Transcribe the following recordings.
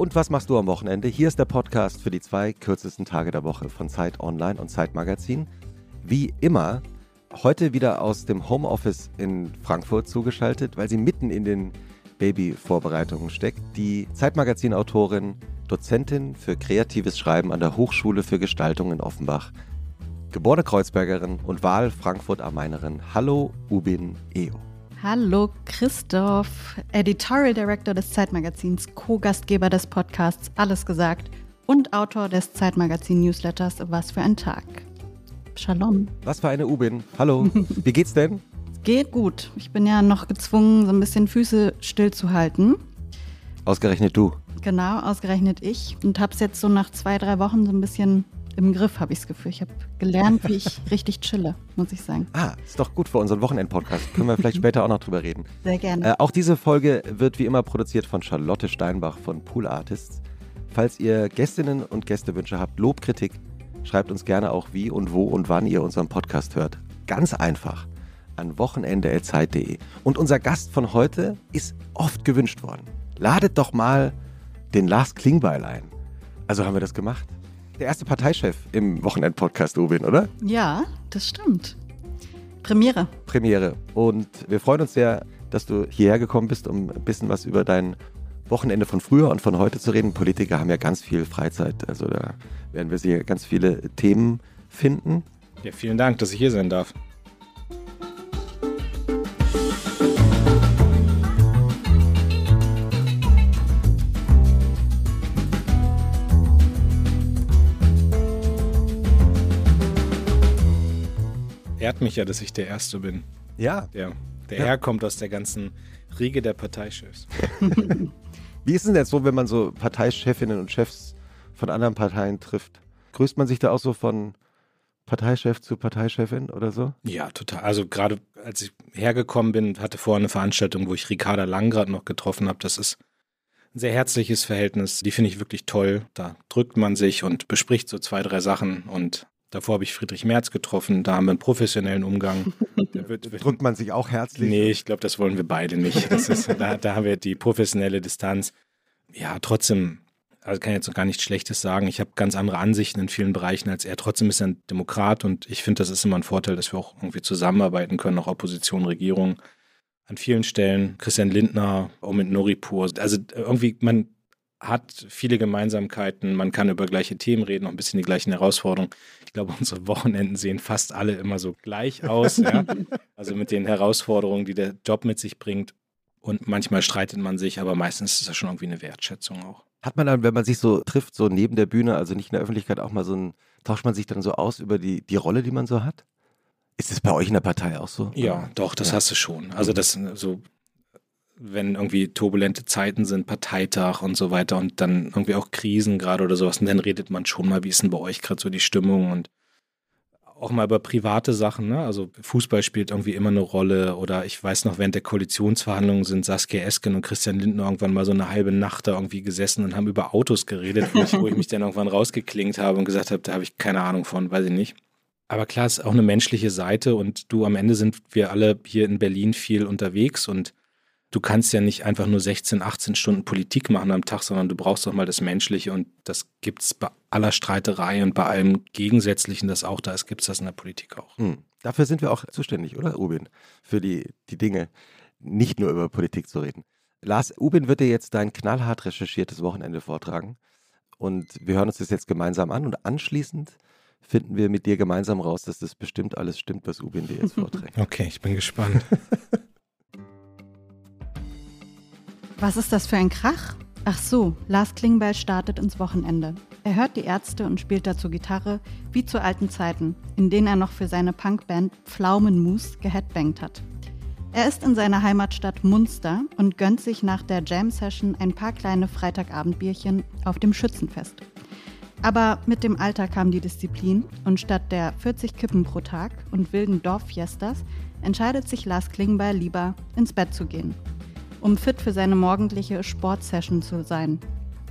Und was machst du am Wochenende? Hier ist der Podcast für die zwei kürzesten Tage der Woche von Zeit Online und Zeit Magazin. Wie immer, heute wieder aus dem Homeoffice in Frankfurt zugeschaltet, weil sie mitten in den Babyvorbereitungen steckt. Die Zeitmagazin-Autorin, Dozentin für kreatives Schreiben an der Hochschule für Gestaltung in Offenbach, geborene Kreuzbergerin und Wahl-Frankfurt-Am-Mainerin. Hallo, Ubin Eo. Hallo Christoph, Editorial Director des Zeitmagazins, Co-Gastgeber des Podcasts Alles gesagt und Autor des Zeitmagazin-Newsletters Was für ein Tag. Shalom. Was für eine Ubin. Hallo. Wie geht's denn? Geht gut. Ich bin ja noch gezwungen, so ein bisschen Füße stillzuhalten. Ausgerechnet du. Genau, ausgerechnet ich. Und hab's jetzt so nach zwei, drei Wochen so ein bisschen im Griff, habe ich das Gefühl. Ich habe gelernt, wie ich richtig chille, muss ich sagen. Ah, ist doch gut für unseren Wochenend-Podcast. Können wir vielleicht später auch noch drüber reden. Sehr gerne. Äh, auch diese Folge wird wie immer produziert von Charlotte Steinbach von Pool Artists. Falls ihr Gästinnen und Gästewünsche habt, Lobkritik, schreibt uns gerne auch wie und wo und wann ihr unseren Podcast hört. Ganz einfach an wochenende.zeit.de. Und unser Gast von heute ist oft gewünscht worden. Ladet doch mal den Lars Klingbeil ein. Also haben wir das gemacht der erste Parteichef im Wochenend-Podcast, Ubin, oder? Ja, das stimmt. Premiere. Premiere. Und wir freuen uns sehr, dass du hierher gekommen bist, um ein bisschen was über dein Wochenende von früher und von heute zu reden. Politiker haben ja ganz viel Freizeit, also da werden wir hier ganz viele Themen finden. Ja, vielen Dank, dass ich hier sein darf. Mich ja, dass ich der Erste bin. Ja. Der, der ja. herkommt aus der ganzen Riege der Parteichefs. Wie ist es denn jetzt so, wenn man so Parteichefinnen und Chefs von anderen Parteien trifft? Grüßt man sich da auch so von Parteichef zu Parteichefin oder so? Ja, total. Also gerade als ich hergekommen bin, hatte vorher eine Veranstaltung, wo ich Ricarda Langrad noch getroffen habe. Das ist ein sehr herzliches Verhältnis. Die finde ich wirklich toll. Da drückt man sich und bespricht so zwei, drei Sachen und Davor habe ich Friedrich Merz getroffen, da haben wir einen professionellen Umgang. Wird, wird, Drückt man sich auch herzlich? Nee, ich glaube, das wollen wir beide nicht. Ist, da, da, haben wir die professionelle Distanz. Ja, trotzdem, also kann ich jetzt noch gar nichts Schlechtes sagen. Ich habe ganz andere Ansichten in vielen Bereichen als er. Trotzdem ist er ein Demokrat und ich finde, das ist immer ein Vorteil, dass wir auch irgendwie zusammenarbeiten können, auch Opposition, Regierung. An vielen Stellen, Christian Lindner, auch mit Noripur. Also irgendwie, man hat viele Gemeinsamkeiten, man kann über gleiche Themen reden, auch ein bisschen die gleichen Herausforderungen. Ich glaube, unsere Wochenenden sehen fast alle immer so gleich aus. ja? Also mit den Herausforderungen, die der Job mit sich bringt. Und manchmal streitet man sich, aber meistens ist das schon irgendwie eine Wertschätzung auch. Hat man dann, wenn man sich so trifft, so neben der Bühne, also nicht in der Öffentlichkeit, auch mal so ein, tauscht man sich dann so aus über die, die Rolle, die man so hat? Ist das bei euch in der Partei auch so? Ja, doch, das ja. hast du schon. Also das so wenn irgendwie turbulente Zeiten sind, Parteitag und so weiter und dann irgendwie auch Krisen gerade oder sowas. Und dann redet man schon mal, wie ist denn bei euch gerade so die Stimmung und auch mal über private Sachen, ne? Also Fußball spielt irgendwie immer eine Rolle oder ich weiß noch, während der Koalitionsverhandlungen sind Saskia Esken und Christian Lindner irgendwann mal so eine halbe Nacht da irgendwie gesessen und haben über Autos geredet, wo ich, mich dann irgendwann rausgeklingt habe und gesagt habe, da habe ich keine Ahnung von, weiß ich nicht. Aber klar, es ist auch eine menschliche Seite und du am Ende sind wir alle hier in Berlin viel unterwegs und du kannst ja nicht einfach nur 16, 18 Stunden Politik machen am Tag, sondern du brauchst doch mal das Menschliche und das gibt es bei aller Streiterei und bei allem Gegensätzlichen, das auch da ist, gibt es das in der Politik auch. Hm. Dafür sind wir auch zuständig, oder, Ubin? Für die, die Dinge, nicht nur über Politik zu reden. Lars, Ubin wird dir jetzt dein knallhart recherchiertes Wochenende vortragen und wir hören uns das jetzt gemeinsam an und anschließend finden wir mit dir gemeinsam raus, dass das bestimmt alles stimmt, was Ubin dir jetzt vorträgt. Okay, ich bin gespannt. Was ist das für ein Krach? Ach so, Lars Klingbeil startet ins Wochenende. Er hört die Ärzte und spielt dazu Gitarre, wie zu alten Zeiten, in denen er noch für seine Punkband Pflaumenmus geheadbangt hat. Er ist in seiner Heimatstadt Munster und gönnt sich nach der Jam-Session ein paar kleine Freitagabendbierchen auf dem Schützenfest. Aber mit dem Alter kam die Disziplin und statt der 40 Kippen pro Tag und wilden Dorffiestas entscheidet sich Lars Klingbeil lieber, ins Bett zu gehen um fit für seine morgendliche Sportsession zu sein.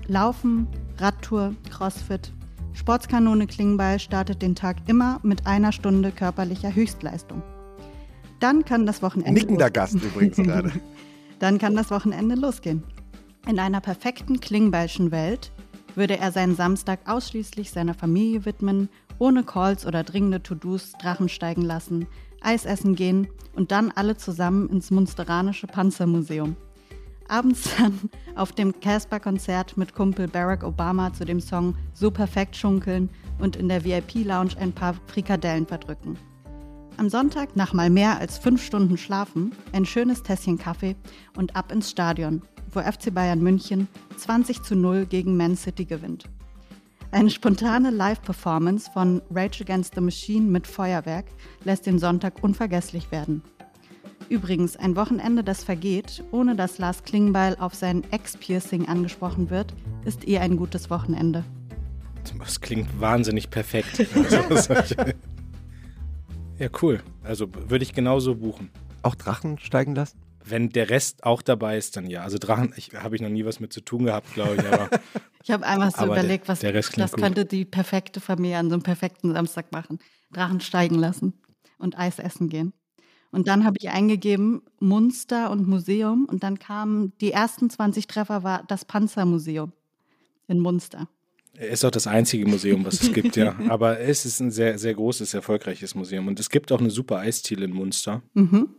Laufen, Radtour, Crossfit. Sportskanone Klingbeil startet den Tag immer mit einer Stunde körperlicher Höchstleistung. Dann kann das Wochenende. Nickender Gast übrigens gerade. Dann kann das Wochenende losgehen. In einer perfekten Klingbeilschen Welt würde er seinen Samstag ausschließlich seiner Familie widmen, ohne Calls oder dringende To-Dos Drachen steigen lassen, Eis essen gehen und dann alle zusammen ins Munsteranische Panzermuseum. Abends dann auf dem Casper-Konzert mit Kumpel Barack Obama zu dem Song So perfekt schunkeln und in der VIP-Lounge ein paar Frikadellen verdrücken. Am Sonntag nach mal mehr als fünf Stunden Schlafen, ein schönes Tässchen Kaffee und ab ins Stadion, wo FC Bayern München 20 zu 0 gegen Man City gewinnt. Eine spontane Live-Performance von Rage Against the Machine mit Feuerwerk lässt den Sonntag unvergesslich werden. Übrigens, ein Wochenende, das vergeht, ohne dass Lars Klingbeil auf sein Ex-Piercing angesprochen wird, ist eh ein gutes Wochenende. Das klingt wahnsinnig perfekt. ja, cool. Also würde ich genauso buchen. Auch Drachen steigen lassen? Wenn der Rest auch dabei ist, dann ja. Also Drachen, habe ich noch nie was mit zu tun gehabt, glaube ich. Aber ich habe einmal so überlegt, was der Rest das gut. könnte die perfekte Familie an so einem perfekten Samstag machen. Drachen steigen lassen und Eis essen gehen. Und dann habe ich eingegeben Munster und Museum und dann kamen die ersten 20 Treffer war das Panzermuseum in Munster. Ist auch das einzige Museum, was es gibt, ja. Aber es ist ein sehr, sehr großes, erfolgreiches Museum. Und es gibt auch eine super Eisziele in Munster. Mhm.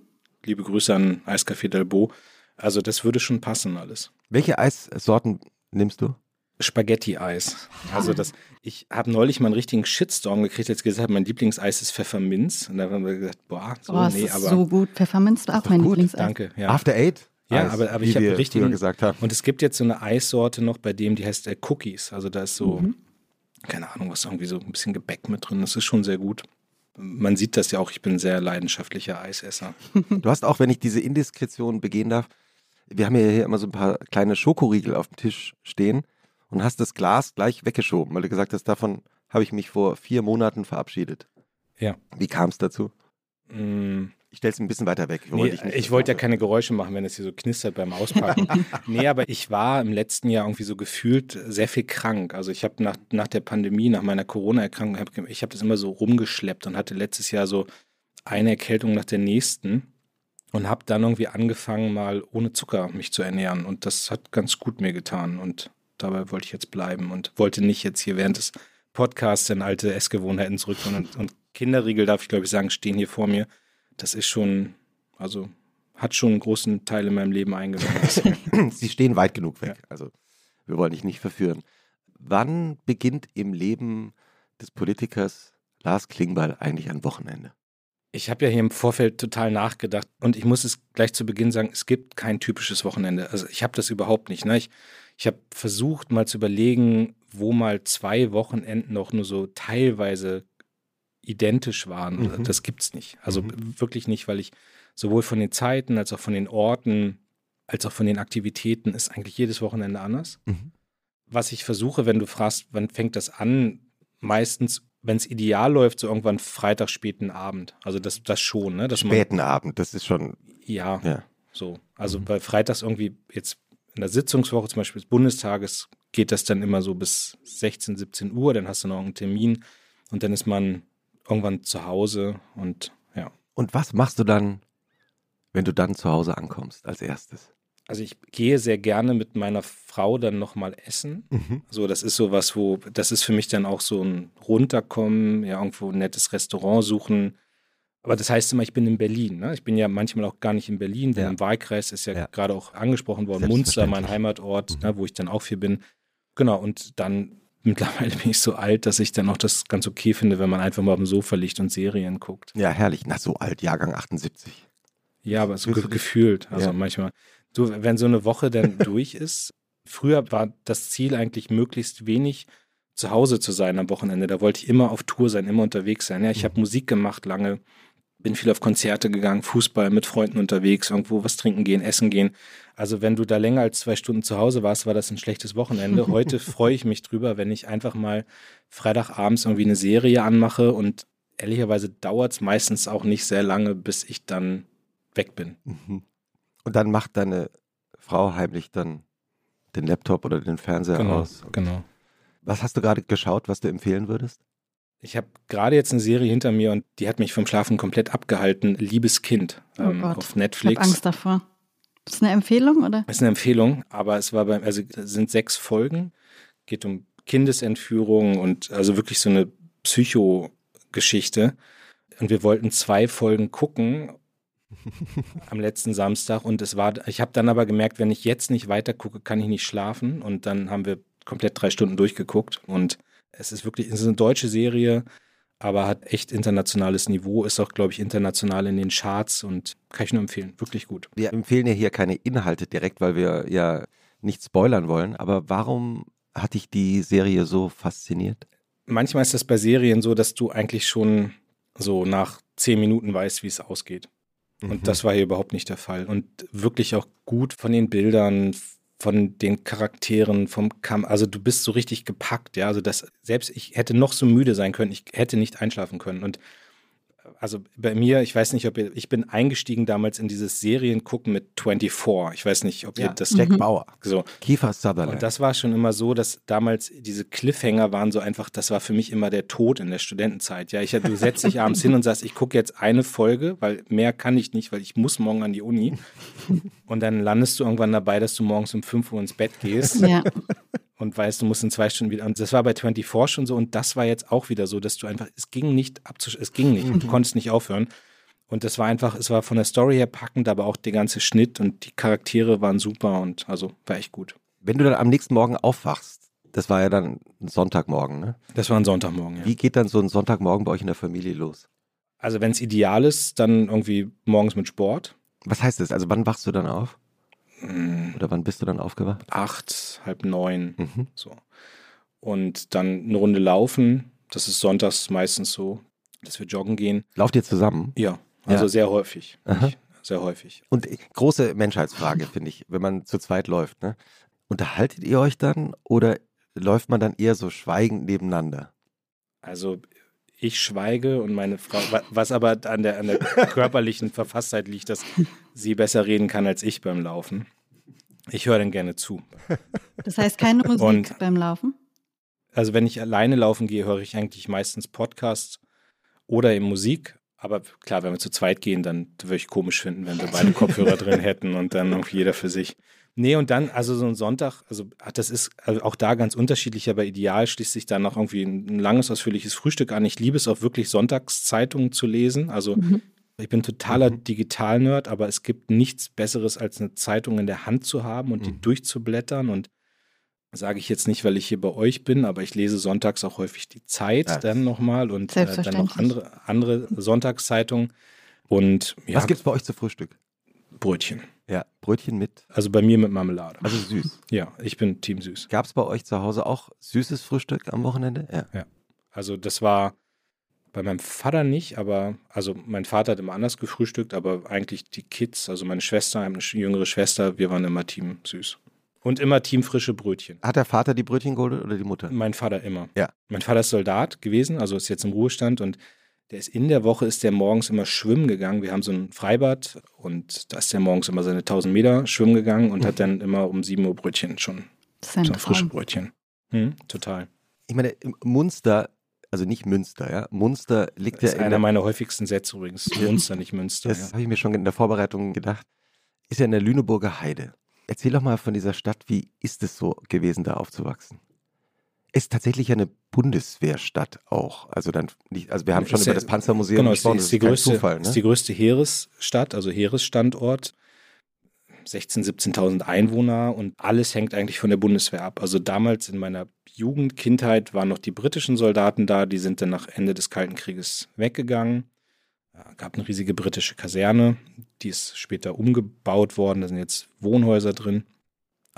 Liebe Grüße an Eiscafé Delbo. Also das würde schon passen alles. Welche Eissorten nimmst du? Spaghetti-Eis. Also das, ich habe neulich mal einen richtigen Shitstorm gekriegt, als ich gesagt habe, mein Lieblingseis ist Pfefferminz. Und da haben wir gesagt, boah, so, oh, nee, ist aber. so gut. Pfefferminz war auch mein gut. Lieblingseis. Danke, ja. After Eight? Ja, Eis, aber, aber ich habe richtig. früher gesagt haben. Und es gibt jetzt so eine Eissorte noch, bei dem die heißt äh, Cookies. Also da ist so, Mhm. keine Ahnung, was irgendwie so ein bisschen Gebäck mit drin. Das ist schon sehr gut. Man sieht das ja auch, ich bin ein sehr leidenschaftlicher Eisesser. Du hast auch, wenn ich diese Indiskretion begehen darf, wir haben ja hier immer so ein paar kleine Schokoriegel auf dem Tisch stehen und hast das Glas gleich weggeschoben, weil du gesagt hast, davon habe ich mich vor vier Monaten verabschiedet. Ja. Wie kam es dazu? Mm, Ich stelle es ein bisschen weiter weg. Nee, ich, wollte ja keine Geräusche machen, wenn es hier so knistert beim Auspacken. nee, aber ich war im letzten Jahr irgendwie so gefühlt sehr viel krank. Also ich habe nach, nach der Pandemie, nach meiner Corona-Erkrankung, hab, ich habe das immer so rumgeschleppt und hatte letztes Jahr so eine Erkältung nach der nächsten und habe dann irgendwie angefangen, mal ohne Zucker mich zu ernähren. Und das hat ganz gut mir getan. Und dabei wollte ich jetzt bleiben und wollte nicht jetzt hier während des Podcasts in alte Essgewohnheiten zurückkommen. Und, und Kinderriegel, darf ich glaube ich sagen, stehen hier vor mir. Das ist schon, also hat schon einen großen Teil in meinem Leben eingenommen. Sie stehen weit genug weg. Also wir wollen dich nicht verführen. Wann beginnt im Leben des Politikers Lars Klingbeil eigentlich ein Wochenende? Ich habe ja hier im Vorfeld total nachgedacht und ich muss es gleich zu Beginn sagen, es gibt kein typisches Wochenende. Also ich habe das überhaupt nicht. Ne? Ich, ich habe versucht mal zu überlegen, wo mal zwei Wochenenden noch nur so teilweise identisch waren. Mhm. Das gibt's nicht. Also Mhm. wirklich nicht, weil ich sowohl von den Zeiten als auch von den Orten als auch von den Aktivitäten ist eigentlich jedes Wochenende anders. Mhm. Was ich versuche, wenn du fragst, wann fängt das an, meistens, wenn es ideal läuft, so irgendwann Freitag späten Abend. Also das, das schon, ne? Dass man, Späten Abend, das ist schon, ja, ja. so. Also Mhm. bei Freitags irgendwie jetzt in der Sitzungswoche zum Beispiel des Bundestages geht das dann immer so bis 16, 17 Uhr, dann hast du noch einen Termin und dann ist man irgendwann zu Hause und ja. Und was machst du dann, wenn du dann zu Hause ankommst als erstes? Also ich gehe sehr gerne mit meiner Frau dann nochmal essen. Mhm. So, das ist so was, wo, das ist für mich dann auch so ein Runterkommen, ja, irgendwo ein nettes Restaurant suchen. Aber das heißt immer, ich bin in Berlin. Ne? Ich bin ja manchmal auch gar nicht in Berlin, denn Ja. im Wahlkreis ist ja, Ja. gerade auch angesprochen worden, Munster, mein. Heimatort, Mhm. ne, wo ich dann auch viel bin. Genau, und dann mittlerweile bin ich so alt, dass ich dann auch das ganz okay finde, wenn man einfach mal auf dem Sofa liegt und Serien guckt. Ja, herrlich. Na, so alt, Jahrgang 78. Ja, aber so ge gefühlt. Also Ja. manchmal. Du, wenn so eine Woche dann durch ist, früher war das Ziel eigentlich möglichst wenig zu Hause zu sein am Wochenende. Da wollte ich immer auf Tour sein, immer unterwegs sein. Ja, ich Mhm. habe Musik gemacht lange, bin viel auf Konzerte gegangen, Fußball mit Freunden unterwegs, irgendwo was trinken gehen, essen gehen. Also wenn du da länger als zwei Stunden zu Hause warst, war das ein schlechtes Wochenende. Heute freue ich mich drüber, wenn ich einfach mal Freitagabends irgendwie eine Serie anmache und ehrlicherweise dauert es meistens auch nicht sehr lange, bis ich dann weg bin. Mhm. Und dann macht deine Frau heimlich dann den Laptop oder den Fernseher Genau, aus. genau. Was hast du gerade geschaut, was du empfehlen würdest? Ich habe gerade jetzt eine Serie hinter mir und die hat mich vom Schlafen komplett abgehalten. Liebes Kind Oh ähm, Gott. auf Ich habe Netflix. Angst davor. Das ist eine Empfehlung, oder? Das ist eine Empfehlung, aber es war beim, also es sind sechs Folgen, geht um Kindesentführung und also wirklich so eine Psychogeschichte. Und wir wollten zwei Folgen gucken am letzten Samstag und es war, ich habe dann aber gemerkt, wenn ich jetzt nicht weiter gucke, kann ich nicht schlafen und dann haben wir komplett drei Stunden durchgeguckt und es ist wirklich, es ist eine deutsche Serie, aber hat echt internationales Niveau, ist auch, glaube ich, international in den Charts und kann ich nur empfehlen. Wirklich gut. Wir empfehlen ja hier keine Inhalte direkt, weil wir ja nicht spoilern wollen, aber warum hat dich die Serie so fasziniert? Manchmal ist das bei Serien so, dass du eigentlich schon so nach zehn Minuten weißt, wie es ausgeht. Und mhm. das war hier überhaupt nicht der Fall. Und wirklich auch gut von den Bildern, von den Charakteren, vom Kampf. Also du bist so richtig gepackt, ja. Also das, selbst ich hätte noch so müde sein können, ich hätte nicht einschlafen können. Und also bei mir, ich weiß nicht, ob ihr, ich bin eingestiegen damals in dieses Seriengucken mit 24. Ich weiß nicht, ob ja. ihr das Jack mhm. Bauer. So. Kiefer Sutherland. Und das war schon immer so, dass damals diese Cliffhanger waren so einfach, das war für mich immer der Tod in der Studentenzeit. Ja, ich, du setzt dich abends hin und sagst, ich gucke jetzt eine Folge, weil mehr kann ich nicht, weil ich muss morgen an die Uni. Und dann landest du irgendwann dabei, dass du morgens um 5 Uhr ins Bett gehst. Ja und weißt, du musst in zwei Stunden wieder. Und das war bei 24 schon so und das war jetzt auch wieder so, dass du einfach, es ging nicht abzusch, es ging nicht, du konntest nicht aufhören. Und das war einfach, es war von der Story her packend, aber auch der ganze Schnitt und die Charaktere waren super und also war echt gut. Wenn du dann am nächsten Morgen aufwachst, das war ja dann ein Sonntagmorgen, ne? Das war ein Sonntagmorgen, ja. Wie geht dann so ein Sonntagmorgen bei euch in der Familie los? Also wenn es ideal ist, dann irgendwie morgens mit Sport. Was heißt das? Also wann wachst du dann auf? Mhm. Oder wann bist du dann aufgewacht? Acht, halb neun. Mhm. So. Und dann eine Runde laufen. Das ist sonntags meistens so, dass wir joggen gehen. Lauft ihr zusammen? Ja, also ja. sehr häufig. Sehr häufig. Und große Menschheitsfrage, finde ich, wenn man zu zweit läuft. Ne? Unterhaltet ihr euch dann oder läuft man dann eher so schweigend nebeneinander? Also ich schweige und meine Frau, was aber an der, an der körperlichen Verfasstheit liegt, dass sie besser reden kann als ich beim Laufen. Ich höre dann gerne zu. Das heißt keine Musik und, beim Laufen? Also wenn ich alleine laufen gehe, höre ich eigentlich meistens Podcasts oder eben Musik. Aber klar, wenn wir zu zweit gehen, dann würde ich komisch finden, wenn wir beide Kopfhörer drin hätten und dann irgendwie jeder für sich. Nee, und dann, also so ein Sonntag, also das ist also auch da ganz unterschiedlich, aber ideal schließt sich dann noch irgendwie ein langes, ausführliches Frühstück an. Ich liebe es auch wirklich, Sonntagszeitungen zu lesen. Also mhm. ich bin totaler mhm. Digital-Nerd, aber es gibt nichts Besseres, als eine Zeitung in der Hand zu haben und mhm. die durchzublättern. Und sage ich jetzt nicht, weil ich hier bei euch bin, aber ich lese sonntags auch häufig die Zeit ja. dann nochmal und äh, dann noch andere, andere Sonntagszeitungen. Und ja, Was gibt es bei euch zu Frühstück? Brötchen. Ja, Brötchen mit. Also bei mir mit Marmelade. Also süß. Ja, ich bin Team süß. Gab es bei euch zu Hause auch süßes Frühstück am Wochenende? Ja. ja. Also das war bei meinem Vater nicht, aber also mein Vater hat immer anders gefrühstückt, aber eigentlich die Kids, also meine Schwester, eine jüngere Schwester, wir waren immer Team süß. Und immer Team frische Brötchen. Hat der Vater die Brötchen geholt oder die Mutter? Mein Vater immer. Ja. Mein Vater ist Soldat gewesen, also ist jetzt im Ruhestand und der ist in der Woche, ist der morgens immer schwimmen gegangen. Wir haben so ein Freibad und da ist der morgens immer seine 1000 Meter schwimmen gegangen und mhm. hat dann immer um 7 Uhr Brötchen schon. Das ist ein schon frische Brötchen. Hm, total. Ich meine, Munster, also nicht Münster, ja. Munster liegt das ja ist einer meiner häufigsten Sätze übrigens. Munster, nicht Münster. Das ja. habe ich mir schon in der Vorbereitung gedacht. Ist ja in der Lüneburger Heide. Erzähl doch mal von dieser Stadt, wie ist es so gewesen, da aufzuwachsen? Ist tatsächlich eine Bundeswehrstadt auch. Also dann nicht, also wir haben schon über das Panzermuseum genau, gesprochen. Ist die, ist die größte, Zufall, ne? ist die größte Heeresstadt, also Heeresstandort. 16.000, 17.000 Einwohner und alles hängt eigentlich von der Bundeswehr ab. Also damals in meiner Jugend, Kindheit waren noch die britischen Soldaten da, die sind dann nach Ende des Kalten Krieges weggegangen. Es gab eine riesige britische Kaserne, die ist später umgebaut worden, da sind jetzt Wohnhäuser drin.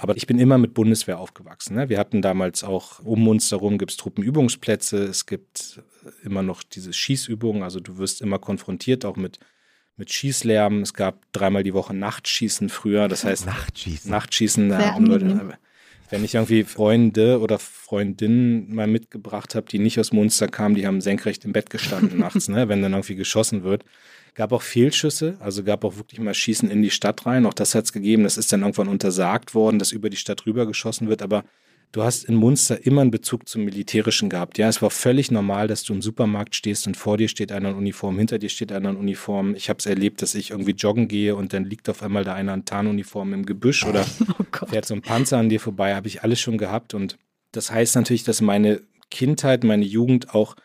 Aber ich bin immer mit Bundeswehr aufgewachsen. Ne? Wir hatten damals auch um uns herum gibt es Truppenübungsplätze, es gibt immer noch diese Schießübungen, also du wirst immer konfrontiert auch mit, mit Schießlärm. Es gab dreimal die Woche Nachtschießen früher, das heißt Nachtschießen. Nachtschießen, ja, um Leute, wenn ich irgendwie Freunde oder Freundinnen mal mitgebracht habe, die nicht aus Munster kamen, die haben senkrecht im Bett gestanden nachts, ne? wenn dann irgendwie geschossen wird. Gab auch Fehlschüsse, also gab auch wirklich mal Schießen in die Stadt rein. Auch das hat es gegeben. Das ist dann irgendwann untersagt worden, dass über die Stadt rüber geschossen wird. Aber du hast in Munster immer einen Bezug zum Militärischen gehabt. Ja, es war völlig normal, dass du im Supermarkt stehst und vor dir steht einer in Uniform, hinter dir steht einer in Uniform. Ich habe es erlebt, dass ich irgendwie joggen gehe und dann liegt auf einmal da einer in Tarnuniform im Gebüsch oder oh fährt so ein Panzer an dir vorbei. Habe ich alles schon gehabt und das heißt natürlich, dass meine Kindheit, meine Jugend auch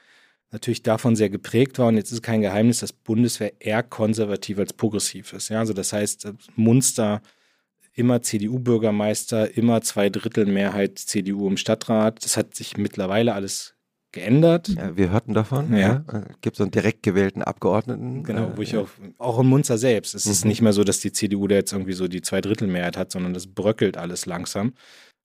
natürlich davon sehr geprägt war. Und jetzt ist kein Geheimnis, dass Bundeswehr eher konservativ als progressiv ist. Ja, also das heißt, Munster immer CDU-Bürgermeister, immer zwei Drittel Mehrheit CDU im Stadtrat. Das hat sich mittlerweile alles geändert. Ja, wir hörten davon. Ja. ja. Gibt so einen direkt gewählten Abgeordneten. Genau, wo ich ja. auch, auch in Munster selbst. Es mhm. ist nicht mehr so, dass die CDU da jetzt irgendwie so die zwei Drittel Mehrheit hat, sondern das bröckelt alles langsam.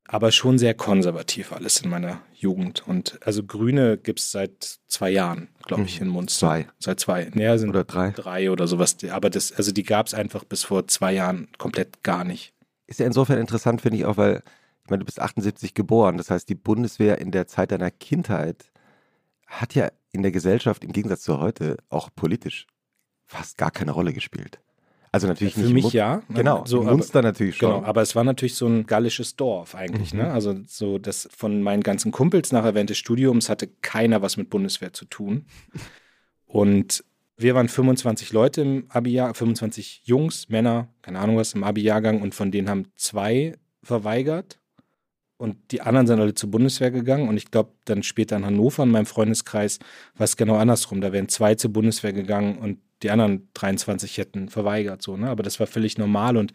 Aber schon sehr konservativ alles in meiner Jugend. Und also Grüne gibt es seit zwei Jahren, glaube ich, mhm. in Munster. Zwei. Seit zwei. Ja, sind oder drei. Drei oder sowas. Aber das, also die gab es einfach bis vor zwei Jahren komplett gar nicht. Ist ja insofern interessant, finde ich auch, weil, ich meine, du bist 78 geboren. Das heißt, die Bundeswehr in der Zeit deiner Kindheit hat ja in der Gesellschaft im Gegensatz zu heute auch politisch fast gar keine Rolle gespielt. Also natürlich Für nicht. Für mich ja. Genau, so Munster aber, natürlich schon. Genau, aber es war natürlich so ein gallisches Dorf eigentlich. Ne? Mhm. Ne? Also so, dass von meinen ganzen Kumpels nachher während des Studiums hatte keiner was mit Bundeswehr zu tun. Und wir waren 25 Leute im Abi-Jahr, 25 Jungs, Männer, keine Ahnung was, im Abi-Jahrgang und von denen haben zwei verweigert und die anderen sind alle zur Bundeswehr gegangen und ich glaube dann später in Hannover in meinem Freundeskreis war es genau andersrum. Da wären zwei zur Bundeswehr gegangen und die anderen 23 hätten verweigert, so, ne? Aber das war völlig normal und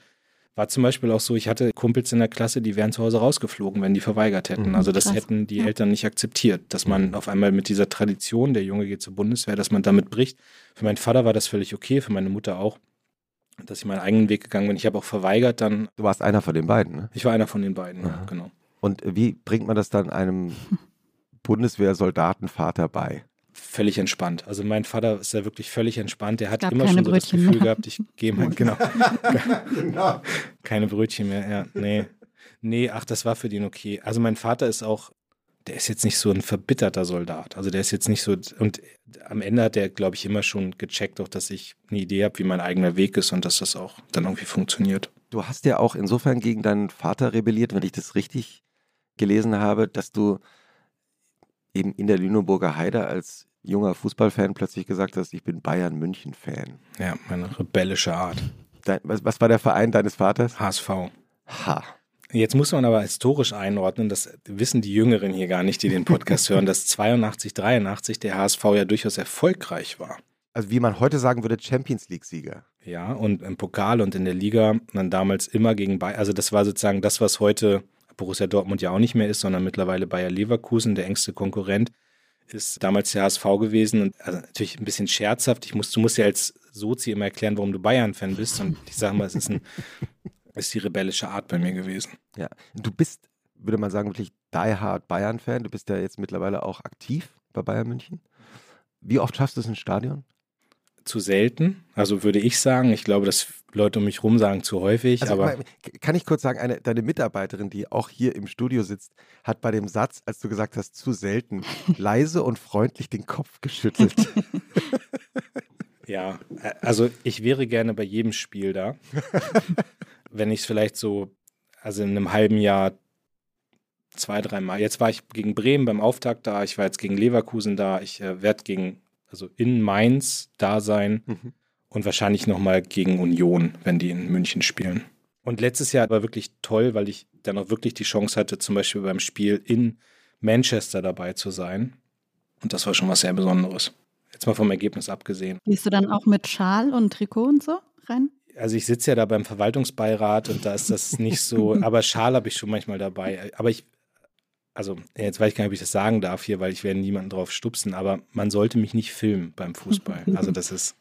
war zum Beispiel auch so, ich hatte Kumpels in der Klasse, die wären zu Hause rausgeflogen, wenn die verweigert hätten. Mhm, also das Krass. hätten die ja. Eltern nicht akzeptiert, dass man auf einmal mit dieser Tradition, der Junge geht zur Bundeswehr, dass man damit bricht. Für meinen Vater war das völlig okay, für meine Mutter auch, dass ich meinen eigenen Weg gegangen bin. Ich habe auch verweigert dann. Du warst einer von den beiden, ne? Ich war einer von den beiden, ja, genau. Und wie bringt man das dann einem Bundeswehrsoldatenvater bei? Völlig entspannt. Also mein Vater ist ja wirklich völlig entspannt. Der hat immer schon so das Gefühl mehr. gehabt, ich gehe mal, genau. genau. Keine Brötchen mehr, ja. Nee. Nee, ach, das war für den okay. Also mein Vater ist auch, der ist jetzt nicht so ein verbitterter Soldat. Also der ist jetzt nicht so, und am Ende hat er, glaube ich, immer schon gecheckt, auch dass ich eine Idee habe, wie mein eigener Weg ist und dass das auch dann irgendwie funktioniert. Du hast ja auch insofern gegen deinen Vater rebelliert, wenn ich das richtig gelesen habe, dass du eben in der Lüneburger Heide als junger Fußballfan plötzlich gesagt hast, ich bin Bayern München Fan. Ja, meine rebellische Art. Dein, was, was, war der Verein deines Vaters? HSV. Ha. Jetzt muss man aber historisch einordnen, das wissen die Jüngeren hier gar nicht, die den Podcast hören, dass 82, 83 der HSV ja durchaus erfolgreich war. Also wie man heute sagen würde, Champions League-Sieger. Ja, und im Pokal und in der Liga dann damals immer gegen Bayern. Also das war sozusagen das, was heute Borussia Dortmund ja auch nicht mehr ist, sondern mittlerweile Bayer Leverkusen, der engste Konkurrent ist damals der HSV gewesen und also natürlich ein bisschen scherzhaft. Ich muss, du musst ja als Sozi immer erklären, warum du Bayern-Fan bist. Und ich sage mal, es ist, ein, ist die rebellische Art bei mir gewesen. Ja, du bist, würde man sagen, wirklich die Hard Bayern-Fan. Du bist ja jetzt mittlerweile auch aktiv bei Bayern München. Wie oft schaffst du es ins Stadion? zu selten. Also würde ich sagen, ich glaube, dass Leute um mich rum sagen zu häufig. Also, aber kann ich kurz sagen, eine, deine Mitarbeiterin, die auch hier im Studio sitzt, hat bei dem Satz, als du gesagt hast, zu selten, leise und freundlich den Kopf geschüttelt. ja, also ich wäre gerne bei jedem Spiel da. Wenn ich es vielleicht so, also in einem halben Jahr zwei, dreimal. Jetzt war ich gegen Bremen beim Auftakt da, ich war jetzt gegen Leverkusen da, ich äh, werde gegen also in Mainz da sein mhm. Und wahrscheinlich nochmal gegen Union, wenn die in München spielen. Und letztes Jahr war wirklich toll, weil ich dann auch wirklich die Chance hatte, zum Beispiel beim Spiel in Manchester dabei zu sein. Und das war schon was sehr Besonderes. Jetzt mal vom Ergebnis abgesehen. Gehst du dann auch mit Schal und Trikot und so rein? Also ich sitze ja da beim Verwaltungsbeirat und da ist das nicht so, aber Schal habe ich schon manchmal dabei. Aber ich also jetzt weiß ich gar nicht, ob ich das sagen darf hier, weil ich werde niemanden drauf stupsen, aber man sollte mich nicht filmen beim Fußball. Also das ist.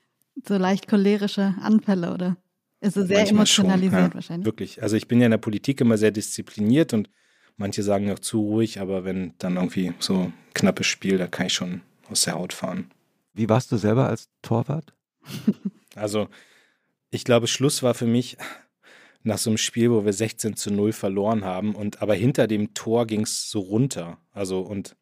So leicht cholerische Anfälle, oder? Ist es sehr emotionalisiert schon, ja, wahrscheinlich. Wirklich. Also ich bin ja in der Politik immer sehr diszipliniert und manche sagen auch zu ruhig, aber wenn dann irgendwie so ein knappes Spiel, da kann ich schon aus der Haut fahren. Wie warst du selber als Torwart? Also ich glaube, Schluss war für mich, nach so einem Spiel, wo wir 16 zu 0 verloren haben. Und aber hinter dem Tor ging es so runter. Also und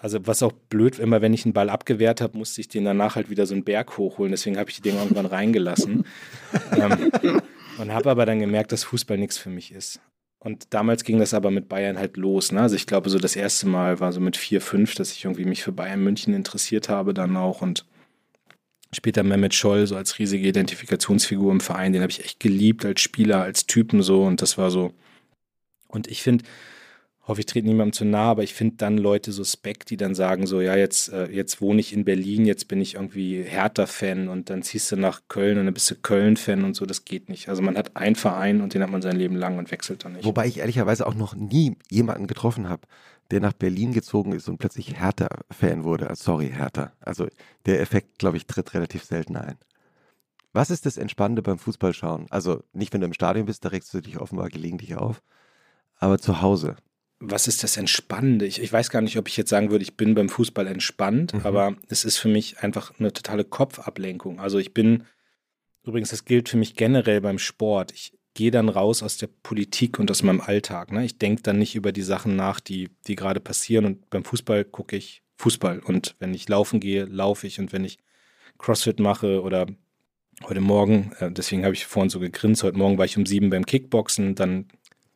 also was auch blöd, immer wenn ich einen Ball abgewehrt habe, musste ich den danach halt wieder so einen Berg hochholen. Deswegen habe ich den irgendwann reingelassen. ähm, und habe aber dann gemerkt, dass Fußball nichts für mich ist. Und damals ging das aber mit Bayern halt los. Ne? Also ich glaube, so das erste Mal war so mit 4, 5, dass ich irgendwie mich für Bayern München interessiert habe dann auch und später Mehmet Scholl so als riesige Identifikationsfigur im Verein, den habe ich echt geliebt als Spieler, als Typen so und das war so. Und ich finde, hoffe, ich trete niemandem zu nahe, aber ich finde dann Leute suspekt, die dann sagen so, ja, jetzt, äh, jetzt wohne ich in Berlin, jetzt bin ich irgendwie Hertha-Fan und dann ziehst du nach Köln und dann bist du Köln-Fan und so, das geht nicht. Also man hat einen Verein und den hat man sein Leben lang und wechselt dann nicht. Wobei ich ehrlicherweise auch noch nie jemanden getroffen habe, der nach Berlin gezogen ist und plötzlich Hertha-Fan wurde. Sorry, Hertha. Also der Effekt, glaube ich, tritt relativ selten ein. Was ist das Entspannende beim Fußballschauen? Also nicht, wenn du im Stadion bist, da regst du dich offenbar gelegentlich auf, aber zu Hause was ist das Entspannende? Ich, ich, weiß gar nicht, ob ich jetzt sagen würde, ich bin beim Fußball entspannt, mhm. aber es ist für mich einfach eine totale Kopfablenkung. Also ich bin, übrigens, das gilt für mich generell beim Sport. Ich gehe dann raus aus der Politik und aus meinem Alltag. Ne? Ich denke dann nicht über die Sachen nach, die, die gerade passieren. Und beim Fußball gucke ich Fußball. Und wenn ich laufen gehe, laufe ich. Und wenn ich CrossFit mache oder heute Morgen, äh, deswegen habe ich vorhin so gegrinst, heute Morgen war ich um sieben beim Kickboxen, dann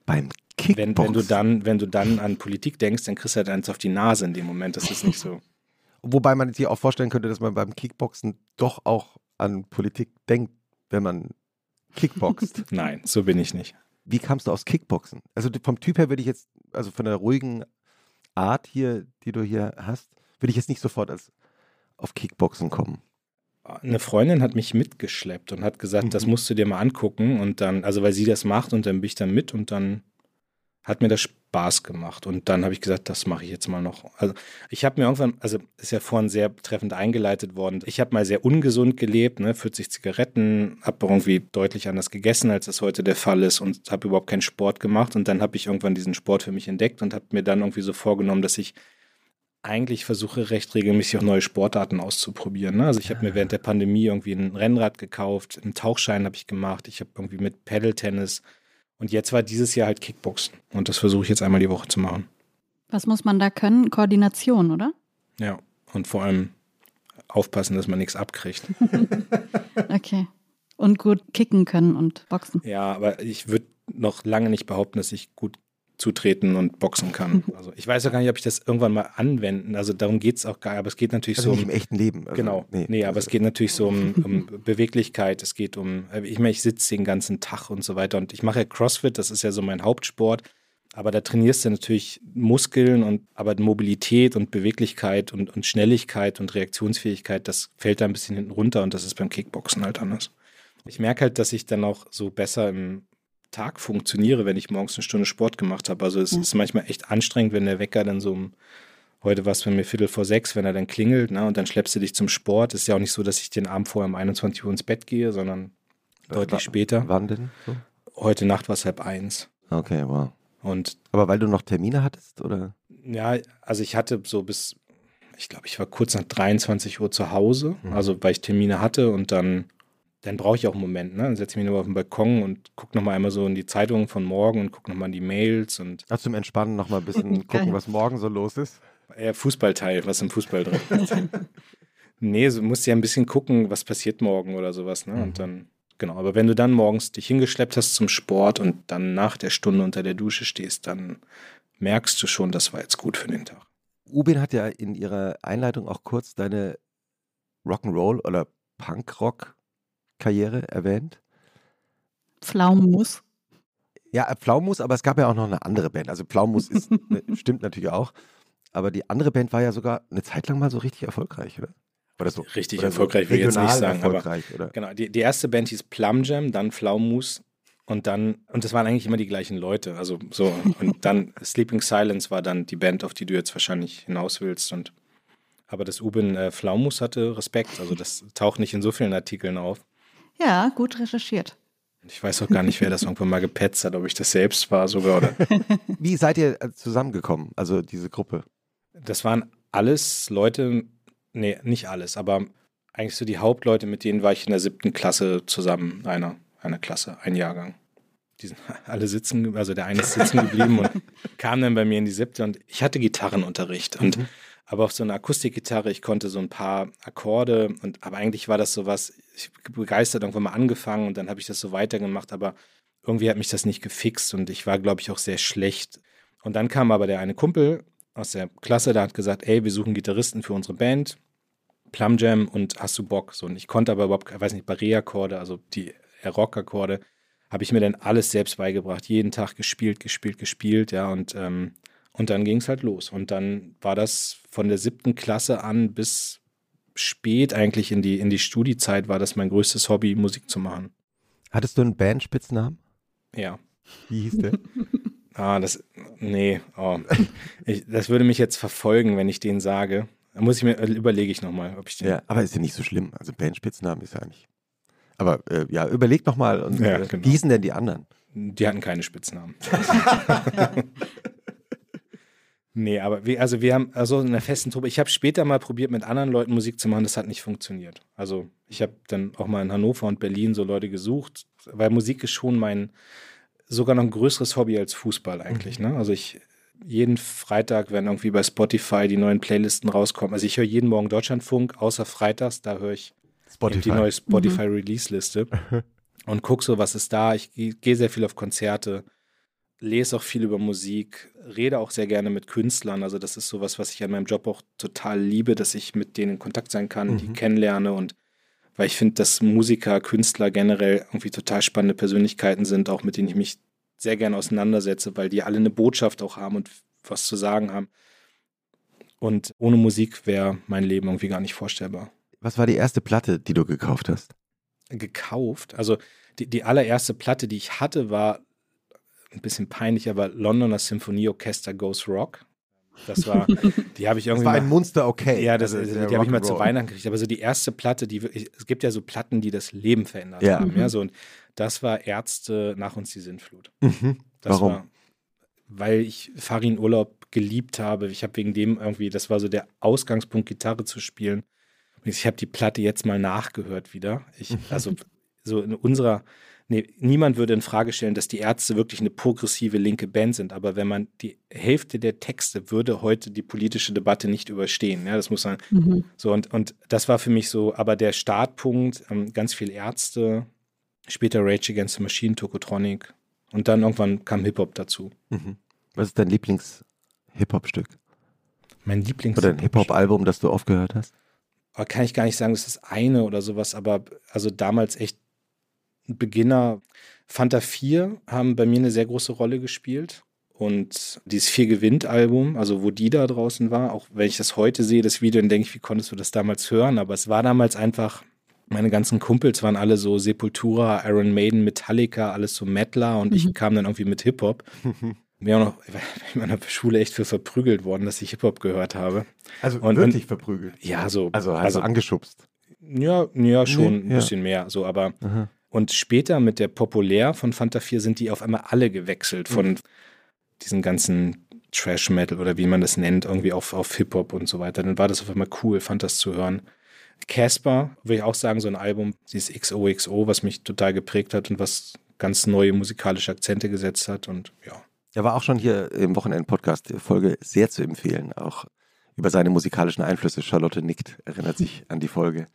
beim wenn, wenn, du dann, wenn du dann an Politik denkst, dann kriegst du halt eins auf die Nase in dem Moment. Das ist nicht so. Wobei man sich auch vorstellen könnte, dass man beim Kickboxen doch auch an Politik denkt, wenn man Kickboxt. Nein, so bin ich nicht. Wie kamst du aus Kickboxen? Also vom Typ her würde ich jetzt, also von der ruhigen Art hier, die du hier hast, würde ich jetzt nicht sofort als auf Kickboxen kommen. Eine Freundin hat mich mitgeschleppt und hat gesagt, mhm. das musst du dir mal angucken und dann, also weil sie das macht und dann bin ich dann mit und dann hat mir das Spaß gemacht. Und dann habe ich gesagt, das mache ich jetzt mal noch. Also ich habe mir irgendwann, also ist ja vorhin sehr treffend eingeleitet worden, ich habe mal sehr ungesund gelebt, ne, 40 Zigaretten, habe irgendwie deutlich anders gegessen, als das heute der Fall ist und habe überhaupt keinen Sport gemacht. Und dann habe ich irgendwann diesen Sport für mich entdeckt und habe mir dann irgendwie so vorgenommen, dass ich eigentlich versuche recht regelmäßig auch neue Sportarten auszuprobieren. Ne? Also ich habe mir während der Pandemie irgendwie ein Rennrad gekauft, einen Tauchschein habe ich gemacht, ich habe irgendwie mit Pedal-Tennis und jetzt war dieses Jahr halt Kickboxen. Und das versuche ich jetzt einmal die Woche zu machen. Was muss man da können? Koordination, oder? Ja, und vor allem aufpassen, dass man nichts abkriegt. okay. Und gut kicken können und boxen. Ja, aber ich würde noch lange nicht behaupten, dass ich gut zutreten und boxen kann. Also ich weiß auch gar nicht, ob ich das irgendwann mal anwenden. Also darum geht es auch gar nicht. Aber es geht natürlich also so nicht um im echten Leben. Also, genau. Nee, nee aber also. es geht natürlich so um, um, Beweglichkeit. Es geht um, ich meine, ich sitze den ganzen Tag und so weiter. Und ich mache ja CrossFit, das ist ja so mein Hauptsport. Aber da trainierst du natürlich Muskeln und aber Mobilität und Beweglichkeit und, und Schnelligkeit und Reaktionsfähigkeit, das fällt da ein bisschen hinten runter und das ist beim Kickboxen halt anders. Ich merke halt, dass ich dann auch so besser im Tag funktioniere, wenn ich morgens eine Stunde Sport gemacht habe. Also es ja. ist manchmal echt anstrengend, wenn der Wecker dann so um, heute war es bei mir Viertel vor sechs, wenn er dann klingelt, ne, und dann schleppst du dich zum Sport. Ist ja auch nicht so, dass ich den Abend vorher um 21 Uhr ins Bett gehe, sondern äh, deutlich später. Wann denn? So? Heute Nacht war es halb eins. Okay, wow. Und Aber weil du noch Termine hattest, oder? Ja, also ich hatte so bis, ich glaube, ich war kurz nach 23 Uhr zu Hause, mhm. also weil ich Termine hatte und dann dann brauche ich auch einen Moment. Ne? Dann setze ich mich nur auf den Balkon und gucke nochmal einmal so in die Zeitungen von morgen und gucke nochmal in die Mails. Und Ach, zum Entspannen nochmal ein bisschen gucken, was morgen so los ist? Ja, Fußballteil, was im Fußball drin ist. nee, du musst ja ein bisschen gucken, was passiert morgen oder sowas. Ne? Mhm. Und dann, genau. Aber wenn du dann morgens dich hingeschleppt hast zum Sport und dann nach der Stunde unter der Dusche stehst, dann merkst du schon, das war jetzt gut für den Tag. Ubin hat ja in ihrer Einleitung auch kurz deine Rock'n'Roll oder Punkrock Karriere erwähnt? Pflaumus. Ja, äh, Pflaumus, aber es gab ja auch noch eine andere Band. Also Pflaumus ist, ne, stimmt natürlich auch. Aber die andere Band war ja sogar eine Zeit lang mal so richtig erfolgreich, oder? Oder so, richtig oder erfolgreich, so will ich jetzt nicht sagen. Aber, genau, die, die erste Band hieß Plum Jam, dann Pflaumus und dann, und das waren eigentlich immer die gleichen Leute. Also so, und dann Sleeping Silence war dann die Band, auf die du jetzt wahrscheinlich hinaus willst. Und aber das Ubin äh, Pflaumus hatte Respekt. Also das taucht nicht in so vielen Artikeln auf. Ja, gut recherchiert. Ich weiß auch gar nicht, wer das irgendwann mal gepetzt hat, ob ich das selbst war sogar. Oder. Wie seid ihr äh, zusammengekommen, also diese Gruppe? Das waren alles Leute, nee, nicht alles, aber eigentlich so die Hauptleute, mit denen war ich in der siebten Klasse zusammen, einer, einer Klasse, ein Jahrgang. Die sind alle sitzen, also der eine ist sitzen geblieben und kam dann bei mir in die siebte und ich hatte Gitarrenunterricht und mhm aber auf so einer Akustikgitarre, ich konnte so ein paar Akkorde und aber eigentlich war das so was, ich begeistert irgendwann mal angefangen und dann habe ich das so weitergemacht, aber irgendwie hat mich das nicht gefixt und ich war, glaube ich, auch sehr schlecht. Und dann kam aber der eine Kumpel aus der Klasse, der hat gesagt, ey, wir suchen Gitarristen für unsere Band, Plum Jam und hast du Bock? So, und ich konnte aber überhaupt, weiß nicht, Barré-Akkorde, also die Rock-Akkorde, habe ich mir dann alles selbst beigebracht, jeden Tag gespielt, gespielt, gespielt, ja, und, ähm, und dann ging es halt los. Und dann war das von der siebten Klasse an bis spät eigentlich in die, in die Studiezeit war das mein größtes Hobby, Musik zu machen. Hattest du einen Bandspitznamen? Ja. Wie hieß der? ah, das, nee, oh. ich, das würde mich jetzt verfolgen, wenn ich den sage. Da muss ich mir, überlege ich nochmal, ob ich den. Ja, aber ist ja nicht so schlimm. Also Bandspitznamen ist ja nicht. Aber äh, ja, überleg nochmal. Ja, äh, genau. Wie hießen denn die anderen? Die hatten keine Spitznamen. nee, aber wir, also wir haben also in einer festen Truppe. Ich habe später mal probiert, mit anderen Leuten Musik zu machen, das hat nicht funktioniert. Also ich habe dann auch mal in Hannover und Berlin so Leute gesucht, weil Musik ist schon mein sogar noch ein größeres Hobby als Fußball eigentlich. Mhm. Ne? Also ich jeden Freitag, wenn irgendwie bei Spotify die neuen Playlisten rauskommen. Also ich höre jeden Morgen Deutschlandfunk, außer freitags, da höre ich Spotify. die neue Spotify mhm. Release-Liste und gucke so, was ist da. Ich gehe sehr viel auf Konzerte, lese auch viel über Musik, rede auch sehr gerne mit Künstlern. Also das ist sowas, was ich an meinem Job auch total liebe, dass ich mit denen in Kontakt sein kann, mhm. die kennenlerne und weil ich finde, dass Musiker, Künstler generell irgendwie total spannende Persönlichkeiten sind, auch mit denen ich mich sehr gerne auseinandersetze, weil die alle eine Botschaft auch haben und was zu sagen haben. Und ohne Musik wäre mein Leben irgendwie gar nicht vorstellbar. Was war die erste Platte, die du gekauft hast? Gekauft? Also die, die allererste Platte, die ich hatte, war ein bisschen peinlich, aber Londoner Symphonieorchester Goes Rock. Das war, die habe ich irgendwie. Das war ein Monster, okay. Ja, das, also, die habe ich mal zu Weihnachten gekriegt. Aber so die erste Platte, die es gibt ja so Platten, die das Leben verändert ja. haben. Ja, so und das war Ärzte nach uns die Sintflut. Mhm. Warum? War, weil ich Farin Urlaub geliebt habe. Ich habe wegen dem irgendwie, das war so der Ausgangspunkt, Gitarre zu spielen. Und ich habe die Platte jetzt mal nachgehört wieder. Ich, also so in unserer nee, niemand würde in Frage stellen, dass die Ärzte wirklich eine progressive linke Band sind. Aber wenn man die Hälfte der Texte würde heute die politische Debatte nicht überstehen. Ja, das muss man mhm. so und, und das war für mich so, aber der Startpunkt, ähm, ganz viel Ärzte, später Rage Against the Machine, Tokotronic und dann irgendwann kam Hip-Hop dazu. Mhm. Was ist dein Lieblings-Hip-Hop-Stück? Mein Lieblings- Oder ein Hip-Hop-Album, das du aufgehört hast? kann ich gar nicht sagen, das ist eine oder sowas, aber also damals echt Beginner. Fanta 4 haben bei mir eine sehr große Rolle gespielt. Und dieses Vier Gewinnt-Album, also wo die da draußen war, auch wenn ich das heute sehe, das Video, dann denke ich, wie konntest du das damals hören? Aber es war damals einfach, meine ganzen Kumpels waren alle so Sepultura, Iron Maiden, Metallica, alles so Metaler und mhm. ich kam dann irgendwie mit Hip-Hop. Mir auch noch in meiner Schule echt für verprügelt worden, dass ich Hip-Hop gehört habe. Also und, wirklich und, verprügelt? Ja, so. Also, also, also angeschubst? Ja, ja schon nee, ein ja. bisschen mehr. So, aber Aha. Und später mit der Populär von Fanta 4 sind die auf einmal alle gewechselt von mhm. diesen ganzen Trash Metal oder wie man das nennt, irgendwie auf, auf Hip-Hop und so weiter. Dann war das auf einmal cool, fand das zu hören. Casper, würde ich auch sagen, so ein Album, dieses XOXO, was mich total geprägt hat und was ganz neue musikalische Akzente gesetzt hat und ja. Er war auch schon hier im Wochenend-Podcast Folge sehr zu empfehlen, auch über seine musikalischen Einflüsse. Charlotte nickt, erinnert sich an die Folge.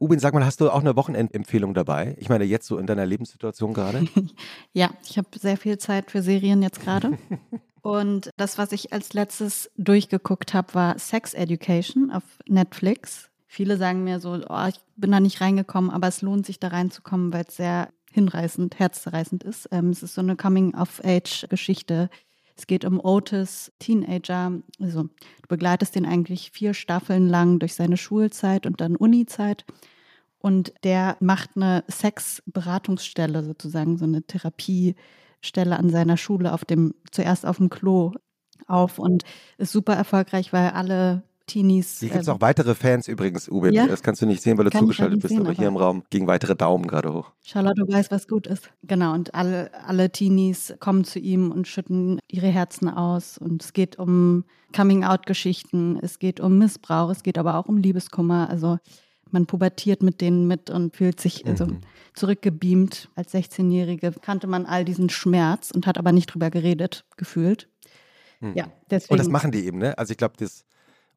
Ubin, sag mal, hast du auch eine Wochenendempfehlung dabei? Ich meine, jetzt so in deiner Lebenssituation gerade? ja, ich habe sehr viel Zeit für Serien jetzt gerade. Und das, was ich als letztes durchgeguckt habe, war Sex Education auf Netflix. Viele sagen mir so, oh, ich bin da nicht reingekommen, aber es lohnt sich da reinzukommen, weil es sehr hinreißend, herzzerreißend ist. Ähm, es ist so eine Coming-of-Age-Geschichte. Es geht um Otis, Teenager. Also du begleitest den eigentlich vier Staffeln lang durch seine Schulzeit und dann Unizeit. Und der macht eine Sexberatungsstelle sozusagen, so eine Therapiestelle an seiner Schule auf dem, zuerst auf dem Klo auf und ist super erfolgreich, weil alle Teenies. Hier gibt es ähm, auch weitere Fans übrigens, Uwe. Ja? Das kannst du nicht sehen, weil du Kann zugeschaltet bist, sehen, aber hier im Raum gingen weitere Daumen gerade hoch. Charlotte weiß, was gut ist. Genau, und alle, alle Teenies kommen zu ihm und schütten ihre Herzen aus. Und es geht um Coming-out-Geschichten, es geht um Missbrauch, es geht aber auch um Liebeskummer. Also man pubertiert mit denen mit und fühlt sich also mhm. zurückgebeamt. Als 16-Jährige kannte man all diesen Schmerz und hat aber nicht drüber geredet, gefühlt. Mhm. Ja, deswegen. Und das machen die eben, ne? Also ich glaube, das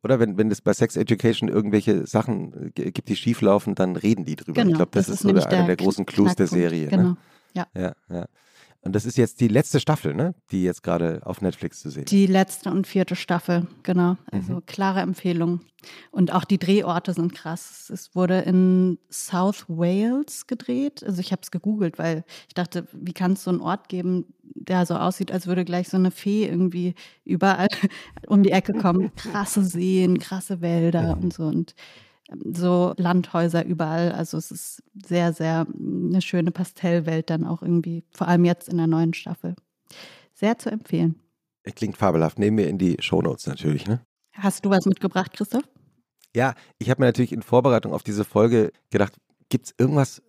oder wenn, wenn es bei Sex Education irgendwelche Sachen äh, gibt, die schieflaufen, dann reden die drüber. Genau, ich glaube, das, das, ist so der, einer der großen Clues der Serie. Ne? Genau. Ne? Ja. ja, ja. Und das ist jetzt die letzte Staffel, ne? Die jetzt gerade auf Netflix zu sehen. Die letzte und vierte Staffel, genau. Also mhm. klare Empfehlung. Und auch die Drehorte sind krass. Es wurde in South Wales gedreht. Also ich habe es gegoogelt, weil ich dachte, wie kann es so einen Ort geben, der so aussieht, als würde gleich so eine Fee irgendwie überall um die Ecke kommen. Krasse Seen, krasse Wälder mhm. und so. Und so Landhäuser überall. Also es ist sehr, sehr eine schöne Pastellwelt dann auch irgendwie, vor allem jetzt in der neuen Staffel. Sehr zu empfehlen. Klingt fabelhaft. Nehmen wir in die Shownotes natürlich, ne? Hast du was mitgebracht, Christoph? Ja, ich habe mir natürlich in Vorbereitung auf diese Folge gedacht, gibt es irgendwas,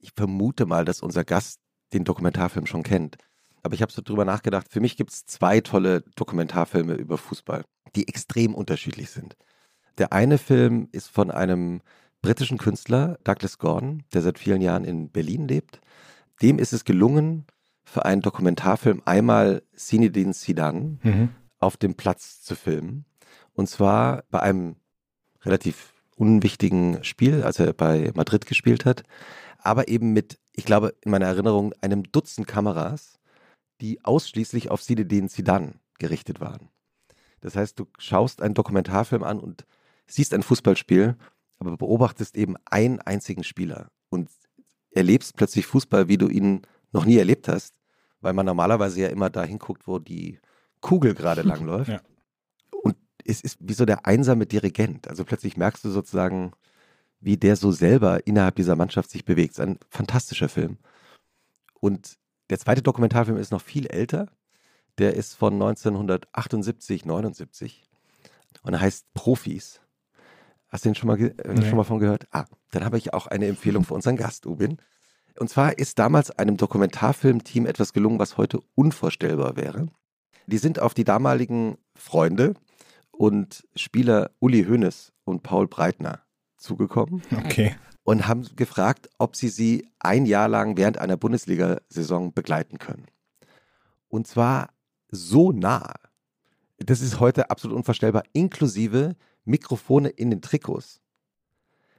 ich vermute mal, dass unser Gast den Dokumentarfilm schon kennt. Aber ich habe so drüber nachgedacht, für mich gibt es zwei tolle Dokumentarfilme über Fußball, die extrem unterschiedlich sind. Der eine Film ist von einem britischen Künstler, Douglas Gordon, der seit vielen Jahren in Berlin lebt. Dem ist es gelungen, für einen Dokumentarfilm einmal Zinedine Zidane mhm. auf dem Platz zu filmen. Und zwar bei einem relativ unwichtigen Spiel, als er bei Madrid gespielt hat, aber eben mit, ich glaube, in meiner Erinnerung, einem Dutzend Kameras, die ausschließlich auf Zinedine Zidane gerichtet waren. Das heißt, du schaust einen Dokumentarfilm an und siehst ein Fußballspiel, aber beobachtest eben einen einzigen Spieler und erlebst plötzlich Fußball, wie du ihn noch nie erlebt hast, weil man normalerweise ja immer da hinguckt, wo die Kugel gerade langläuft. Ja. Und es ist wie so der einsame Dirigent. Also plötzlich merkst du sozusagen, wie der so selber innerhalb dieser Mannschaft sich bewegt. Es ist ein fantastischer Film. Und der zweite Dokumentarfilm ist noch viel älter. Der ist von 1978, 79 und er heißt Profis. Hast du den schon mal, äh, nee. schon mal von gehört? Ah, dann habe ich auch eine Empfehlung für unseren Gast, Ubin. Und zwar ist damals einem Dokumentarfilmteam etwas gelungen, was heute unvorstellbar wäre. Die sind auf die damaligen Freunde und Spieler Uli Hoeneß und Paul Breitner zugekommen. Okay. Und haben gefragt, ob sie sie ein Jahr lang während einer Bundesliga-Saison begleiten können. Und zwar so nah. Das ist heute absolut unvorstellbar, inklusive Mikrofone in den Trikots.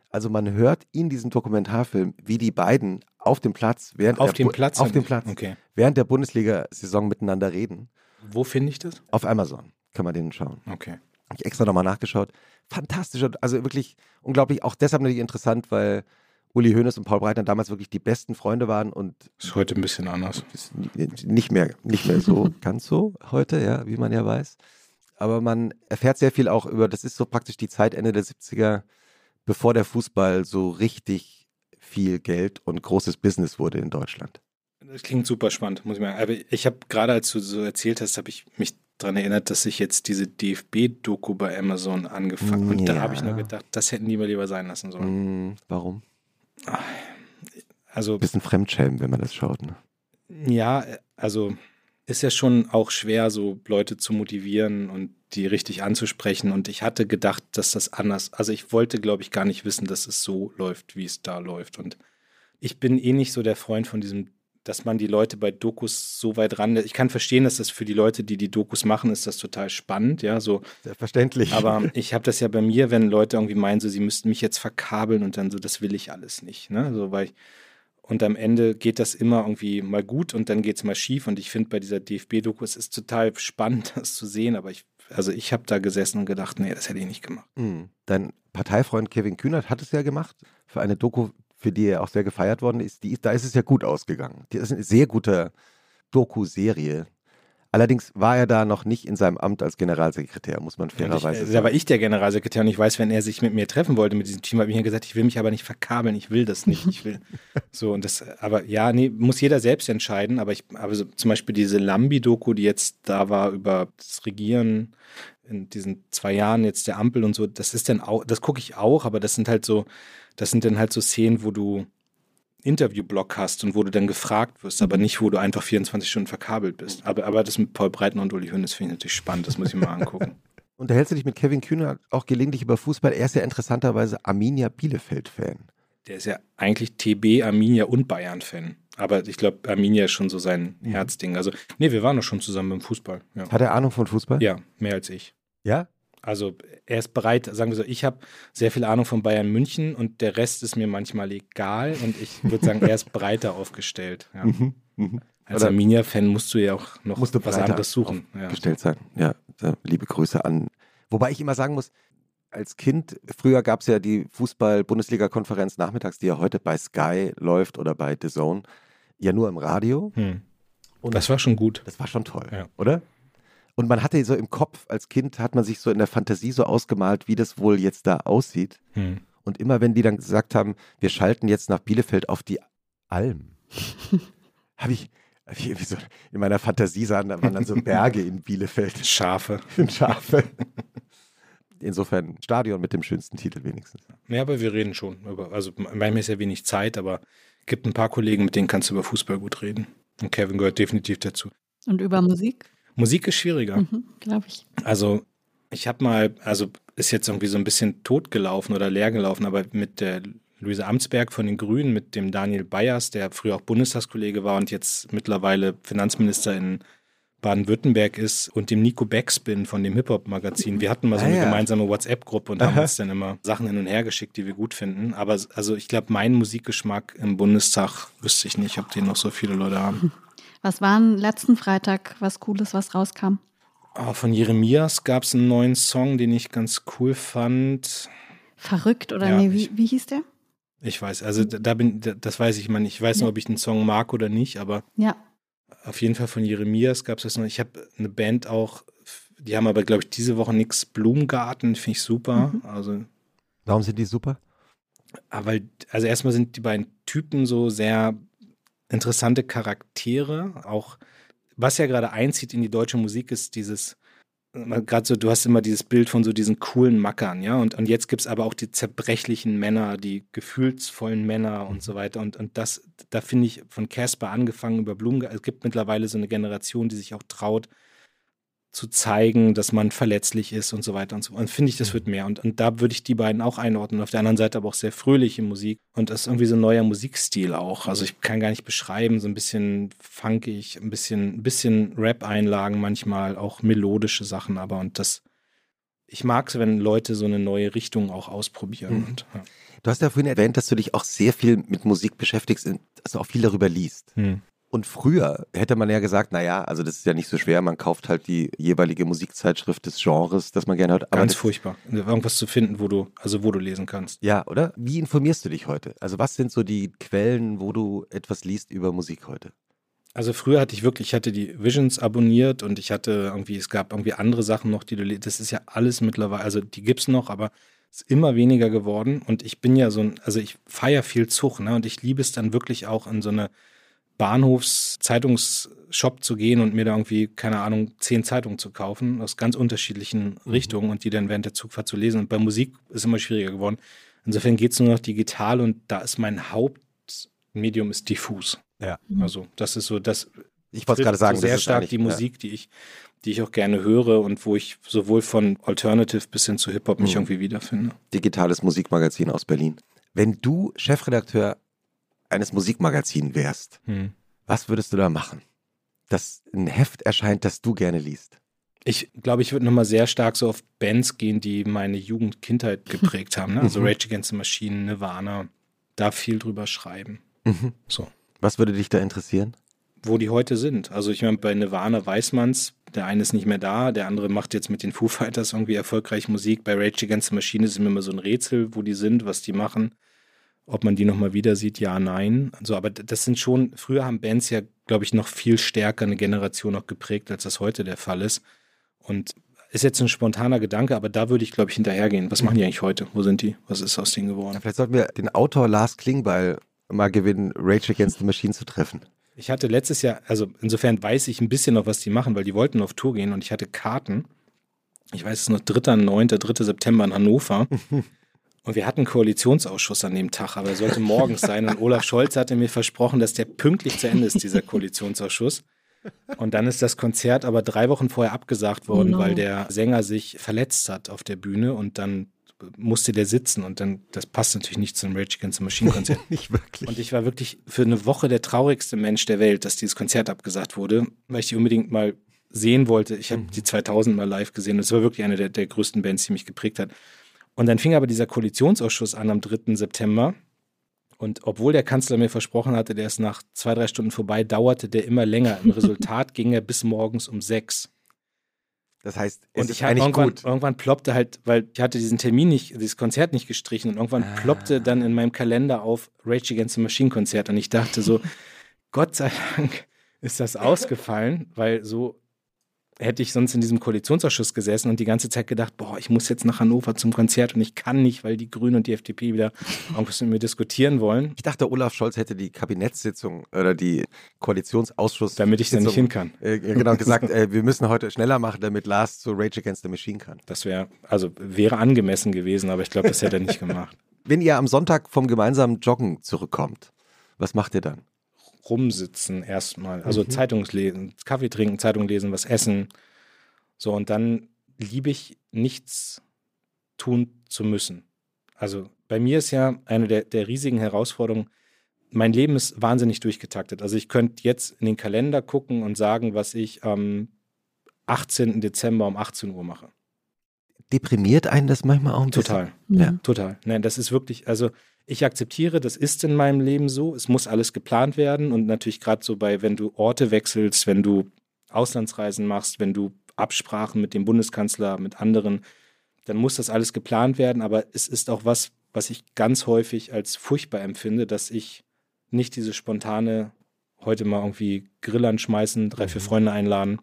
Also man hört in diesem Dokumentarfilm, wie die beiden auf dem Platz während auf dem Platz auf dem Platz okay. während der Bundesliga-Saison miteinander reden. Wo finde ich das? Auf Amazon kann man den schauen. Okay. Habe ich extra nochmal nachgeschaut. Fantastisch, also wirklich unglaublich. Auch deshalb natürlich interessant, weil Uli Hoeneß und Paul Breitner damals wirklich die besten Freunde waren und ist heute ein bisschen anders. nicht mehr, nicht mehr so ganz so heute, ja, wie man ja weiß aber man erfährt sehr viel auch über, das ist so praktisch die Zeit Ende der 70er, bevor der Fußball so richtig viel Geld und großes Business wurde in Deutschland. Das klingt super spannend, muss ich sagen. Aber ich habe gerade, als du so erzählt hast, habe ich mich daran erinnert, dass ich jetzt diese DFB-Doku bei Amazon angefangen habe. Und ja. da habe ich nur gedacht, das hätten die mal lieber sein lassen sollen. Mm, warum? Also. Bisschen Fremdschämen, wenn man das schaut, ne? Ja, also ist ja schon auch schwer, so Leute zu motivieren und die richtig anzusprechen. Und ich hatte gedacht, dass das anders, also ich wollte, glaube ich, gar nicht wissen, dass es so läuft, wie es da läuft. Und ich bin eh nicht so der Freund von diesem, dass man die Leute bei Dokus so weit ran. Ich kann verstehen, dass das für die Leute, die die Dokus machen, ist das total spannend, ja, so. Selbstverständlich. Aber ich habe das ja bei mir, wenn Leute irgendwie meinen, so, sie müssten mich jetzt verkabeln und dann so, das will ich alles nicht, ne, so, weil ich, und am Ende geht das immer irgendwie mal gut und dann geht es mal schief. Und ich finde bei dieser DFB-Doku, es ist total spannend, das zu sehen, aber ich, also ich habe da gesessen und gedacht, nee, das hätte ich nicht gemacht. Mhm. Dein Parteifreund Kevin Kühnert hat es ja gemacht für eine Doku, für die er auch sehr gefeiert worden ist. Die, da ist es ja gut ausgegangen. Das ist eine sehr gute Doku-Serie. Allerdings war er da noch nicht in seinem Amt als Generalsekretär, muss man fairerweise sagen. Da war ich der Generalsekretär und ich weiß, wenn er sich mit mir treffen wollte, mit diesem Team, habe ich mir gesagt, ich will mich aber nicht verkabeln, ich will das nicht. Ich will so und das, aber ja, nee, muss jeder selbst entscheiden. Aber ich, aber so, zum Beispiel diese Lambi-Doku, die jetzt da war über das Regieren in diesen zwei Jahren jetzt der Ampel und so, das ist dann auch, das gucke ich auch, aber das sind halt so, das sind dann halt so Szenen, wo du Interviewblock hast und wo du dann gefragt wirst, aber nicht, wo du einfach 24 Stunden verkabelt bist. Aber, aber das mit Paul Breitner und Uli Hoeneß finde ich natürlich spannend, das muss ich mal angucken. Unterhältst du dich mit Kevin Kühner auch gelegentlich über Fußball? Er ist ja interessanterweise Arminia Bielefeld-Fan. Der ist ja eigentlich TB, Arminia und Bayern-Fan. Aber ich glaube, Arminia ist schon so sein mhm. Herzding. Also, nee, wir waren doch schon zusammen beim Fußball. Ja. Hat er Ahnung von Fußball? Ja, mehr als ich. Ja? Also er ist bereit, sagen wir so, ich habe sehr viel Ahnung von Bayern München und der Rest ist mir manchmal egal und ich würde sagen, er ist breiter aufgestellt. Ja. Mhm, mhm. Als Arminia-Fan musst du ja auch noch was anderes suchen. Ja. gestellt sein. Ja, ja, liebe Grüße an. Wobei ich immer sagen muss, als Kind, früher gab es ja die Fußball-Bundesliga-Konferenz nachmittags, die ja heute bei Sky läuft oder bei The Zone, ja nur im Radio. Hm. Und Das war schon gut. das war schon toll, Ja. oder? Und man hatte so im Kopf, als Kind hat man sich so in der Fantasie so ausgemalt, wie das wohl jetzt da aussieht. Hm. Und immer wenn die dann gesagt haben, wir schalten jetzt nach Bielefeld auf die Alm, habe ich, hab ich irgendwie so in meiner Fantasie sahen, da waren dann so Berge in Bielefeld. Schafe. Schafe. Insofern Stadion mit dem schönsten Titel wenigstens. Ja, aber wir reden schon. Über, also manchmal ist ja wenig Zeit, aber gibt ein paar Kollegen, mit denen kannst du über Fußball gut reden. Und Kevin gehört definitiv dazu. Und über Musik? Musik ist schwieriger. Mhm, Glaube ich. Also ich habe mal, also ist jetzt irgendwie so ein bisschen totgelaufen oder leer gelaufen, aber mit der Luise Amtsberg von den Grünen, mit dem Daniel Bayers, der früher auch Bundestagskollege war und jetzt mittlerweile Finanzminister in Baden-Württemberg ist und dem Nico Backspin von dem Hip-Hop-Magazin. Wir hatten mal so Ah, eine ja. gemeinsame WhatsApp-Gruppe und haben Aha. uns dann immer Sachen hin und her geschickt, die wir gut finden. Aber also ich glaube, meinen Musikgeschmack im Bundestag wüsste ich nicht, ob den noch so viele Leute haben. Was war denn letzten Freitag was Cooles, was rauskam? Oh, von Jeremias gab es einen neuen Song, den ich ganz cool fand. Verrückt oder Ja, nee, wie, ich- wie hieß der? Ich weiß, also da bin, da- das weiß ich mal nicht. Ich weiß nur, Ja. ob ich den Song mag oder nicht, aber Ja. auf jeden Fall von Jeremias gab es das noch. Ich habe eine Band auch, die haben aber, glaube ich, diese Woche nichts. Blumengarten, finde ich super. Mhm. Also, Warum sind die super? aber, also erstmal sind die beiden Typen so sehr interessante Charaktere. Auch, was ja gerade einzieht in die deutsche Musik, ist dieses, gerade so, du hast immer dieses Bild von so diesen coolen Mackern, ja, und, und jetzt gibt es aber auch die zerbrechlichen Männer, die gefühlsvollen Männer und so weiter. Und, und das, da finde ich von Casper angefangen über Blumen, es gibt mittlerweile so eine Generation, die sich auch traut, zu zeigen, dass man verletzlich ist und so weiter und so fort. Und finde ich, das wird mehr. Und, und da würde ich die beiden auch einordnen. Auf der anderen Seite aber auch sehr fröhliche Musik. Und das ist irgendwie so ein neuer Musikstil auch. Also ich kann gar nicht beschreiben, so ein bisschen funkig, ein bisschen, ein bisschen Rap-Einlagen manchmal, auch melodische Sachen, aber und das, ich mag es, wenn Leute so eine neue Richtung auch ausprobieren. Mhm. Und, ja. Du hast ja vorhin erwähnt, dass du dich auch sehr viel mit Musik beschäftigst, und dass du auch viel darüber liest. Hm. Und früher hätte man ja gesagt, naja, also das ist ja nicht so schwer, man kauft halt die jeweilige Musikzeitschrift des Genres, das man gerne hört. Aber Ganz furchtbar. Irgendwas zu finden, wo du, also wo du lesen kannst. Ja, oder? Wie informierst du dich heute? Also was sind so die Quellen, wo du etwas liest über Musik heute? Also früher hatte ich wirklich, ich hatte die Visions abonniert und ich hatte irgendwie, es gab irgendwie andere Sachen noch, die du, le- das ist ja alles mittlerweile, also die gibt's noch, aber es ist immer weniger geworden und ich bin ja so ein, also ich feiere viel Zug, ne, und ich liebe es dann wirklich auch in so eine Bahnhofs-Zeitungsshop zu gehen und mir da irgendwie, keine Ahnung, zehn Zeitungen zu kaufen aus ganz unterschiedlichen Richtungen und die dann während der Zugfahrt zu lesen. Und bei Musik ist immer schwieriger geworden. Insofern geht's nur noch digital und da ist mein Hauptmedium ist diffus. Ja. Also das ist so, das Ich wollte gerade sagen, so sehr das ist stark die Musik, die ich, die ich auch gerne höre und wo ich sowohl von Alternative bis hin zu Hip-Hop mich Mhm. irgendwie wiederfinde. Ja, digitales Musikmagazin aus Berlin. Wenn du Chefredakteur eines Musikmagazins wärst, Hm. was würdest du da machen? Dass ein Heft erscheint, das du gerne liest. Ich glaube, ich würde nochmal sehr stark so auf Bands gehen, die meine Jugend, Kindheit geprägt haben. Ne? Also Mhm. Rage Against the Machine, Nirvana, da viel drüber schreiben. Mhm. So. Was würde dich da interessieren? Wo die heute sind. Also ich meine, bei Nirvana weiß man's, der eine ist nicht mehr da, der andere macht jetzt mit den Foo Fighters irgendwie erfolgreich Musik. Bei Rage Against the Machine ist es mir immer so ein Rätsel, wo die sind, was die machen. Ob man die nochmal wieder sieht, ja, nein. Also, aber das sind schon, früher haben Bands ja, glaube ich, noch viel stärker eine Generation noch geprägt, als das heute der Fall ist. Und ist jetzt ein spontaner Gedanke, aber da würde ich, glaube ich, hinterhergehen. Was machen die eigentlich heute? Wo sind die? Was ist aus denen geworden? Vielleicht sollten wir den Autor Lars Klingbeil mal gewinnen, Rage Against the Machine zu treffen. Ich hatte letztes Jahr, also insofern weiß ich ein bisschen noch, was die machen, weil die wollten auf Tour gehen und ich hatte Karten. Ich weiß es ist noch 3.9., 3. September in Hannover. Und wir hatten einen Koalitionsausschuss an dem Tag, aber er sollte morgens sein. Und Olaf Scholz hatte mir versprochen, dass der pünktlich zu Ende ist, dieser Koalitionsausschuss. Und dann ist das Konzert aber drei Wochen vorher abgesagt worden, Oh no. weil der Sänger sich verletzt hat auf der Bühne und dann musste der sitzen und dann, das passt natürlich nicht zum Rage Against the Machine Konzert. Nicht wirklich. Und ich war wirklich für eine Woche der traurigste Mensch der Welt, dass dieses Konzert abgesagt wurde, weil ich die unbedingt mal sehen wollte. Ich habe die 2000 mal live gesehen und es war wirklich eine der, der größten Bands, die mich geprägt hat. Und dann fing aber dieser Koalitionsausschuss an am 3. September Und obwohl der Kanzler mir versprochen hatte, der ist nach zwei, drei Stunden vorbei, dauerte der immer länger. Im Resultat ging er bis morgens um sechs. Das heißt, es und ich ist eigentlich irgendwann, gut. irgendwann ploppte halt, weil ich hatte diesen Termin nicht, dieses Konzert nicht gestrichen und irgendwann ah. ploppte dann in meinem Kalender auf Rage Against the Machine Konzert und ich dachte so, Gott sei Dank ist das ausgefallen, weil so hätte ich sonst in diesem Koalitionsausschuss gesessen und die ganze Zeit gedacht, boah, ich muss jetzt nach Hannover zum Konzert und ich kann nicht, weil die Grünen und die FDP wieder irgendwas mit mir diskutieren wollen. Ich dachte, Olaf Scholz hätte die Kabinettssitzung oder die Koalitionsausschuss. Damit ich da nicht hin kann. Äh, genau gesagt, äh, wir müssen heute schneller machen, damit Lars zu Rage Against the Machine kann. Das wäre, also wäre angemessen gewesen, aber ich glaube, das hätte er nicht gemacht. Wenn ihr am Sonntag vom gemeinsamen Joggen zurückkommt, was macht ihr dann? Rumsitzen erstmal. Also mhm. Zeitung lesen, Kaffee trinken, Zeitung lesen, was essen. So, und dann liebe ich nichts tun zu müssen. Also bei mir ist ja eine der, der riesigen Herausforderungen, mein Leben ist wahnsinnig durchgetaktet. Also ich könnte jetzt in den Kalender gucken und sagen, was ich am 18. Dezember um 18 Uhr mache. Deprimiert einen das manchmal auch ein bisschen? Total. Ja. Total. Nein, das ist wirklich, also ich akzeptiere, das ist in meinem Leben so. Es muss alles geplant werden und natürlich gerade so bei, wenn du Orte wechselst, wenn du Auslandsreisen machst, wenn du Absprachen mit dem Bundeskanzler, mit anderen, dann muss das alles geplant werden. Aber es ist auch was, was ich ganz häufig als furchtbar empfinde, dass ich nicht diese spontane heute mal irgendwie Grill anschmeißen, drei, vier mhm. Freunde einladen.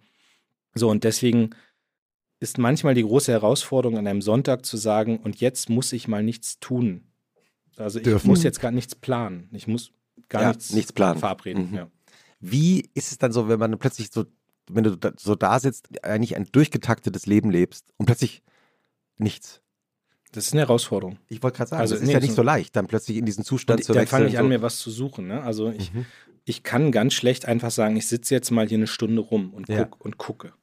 So, und deswegen ist manchmal die große Herausforderung an einem Sonntag zu sagen, und jetzt muss ich mal nichts tun. Also ich dürfen. muss jetzt gar nichts planen. Ich muss gar ja, nichts, nichts planen. verabreden. Mhm. Ja. Wie ist es dann so, wenn man plötzlich so, wenn du da, so da sitzt, eigentlich ein durchgetaktetes Leben lebst und plötzlich nichts? Das ist eine Herausforderung. Ich wollte gerade sagen, also, das ist nee, ja nicht so, so leicht, dann plötzlich in diesen Zustand zu wechseln. Dann fange ich an, mir was zu suchen. Ne? Also ich, mhm. ich kann ganz schlecht einfach sagen, ich sitze jetzt mal hier eine Stunde rum und, guck, ja. und gucke.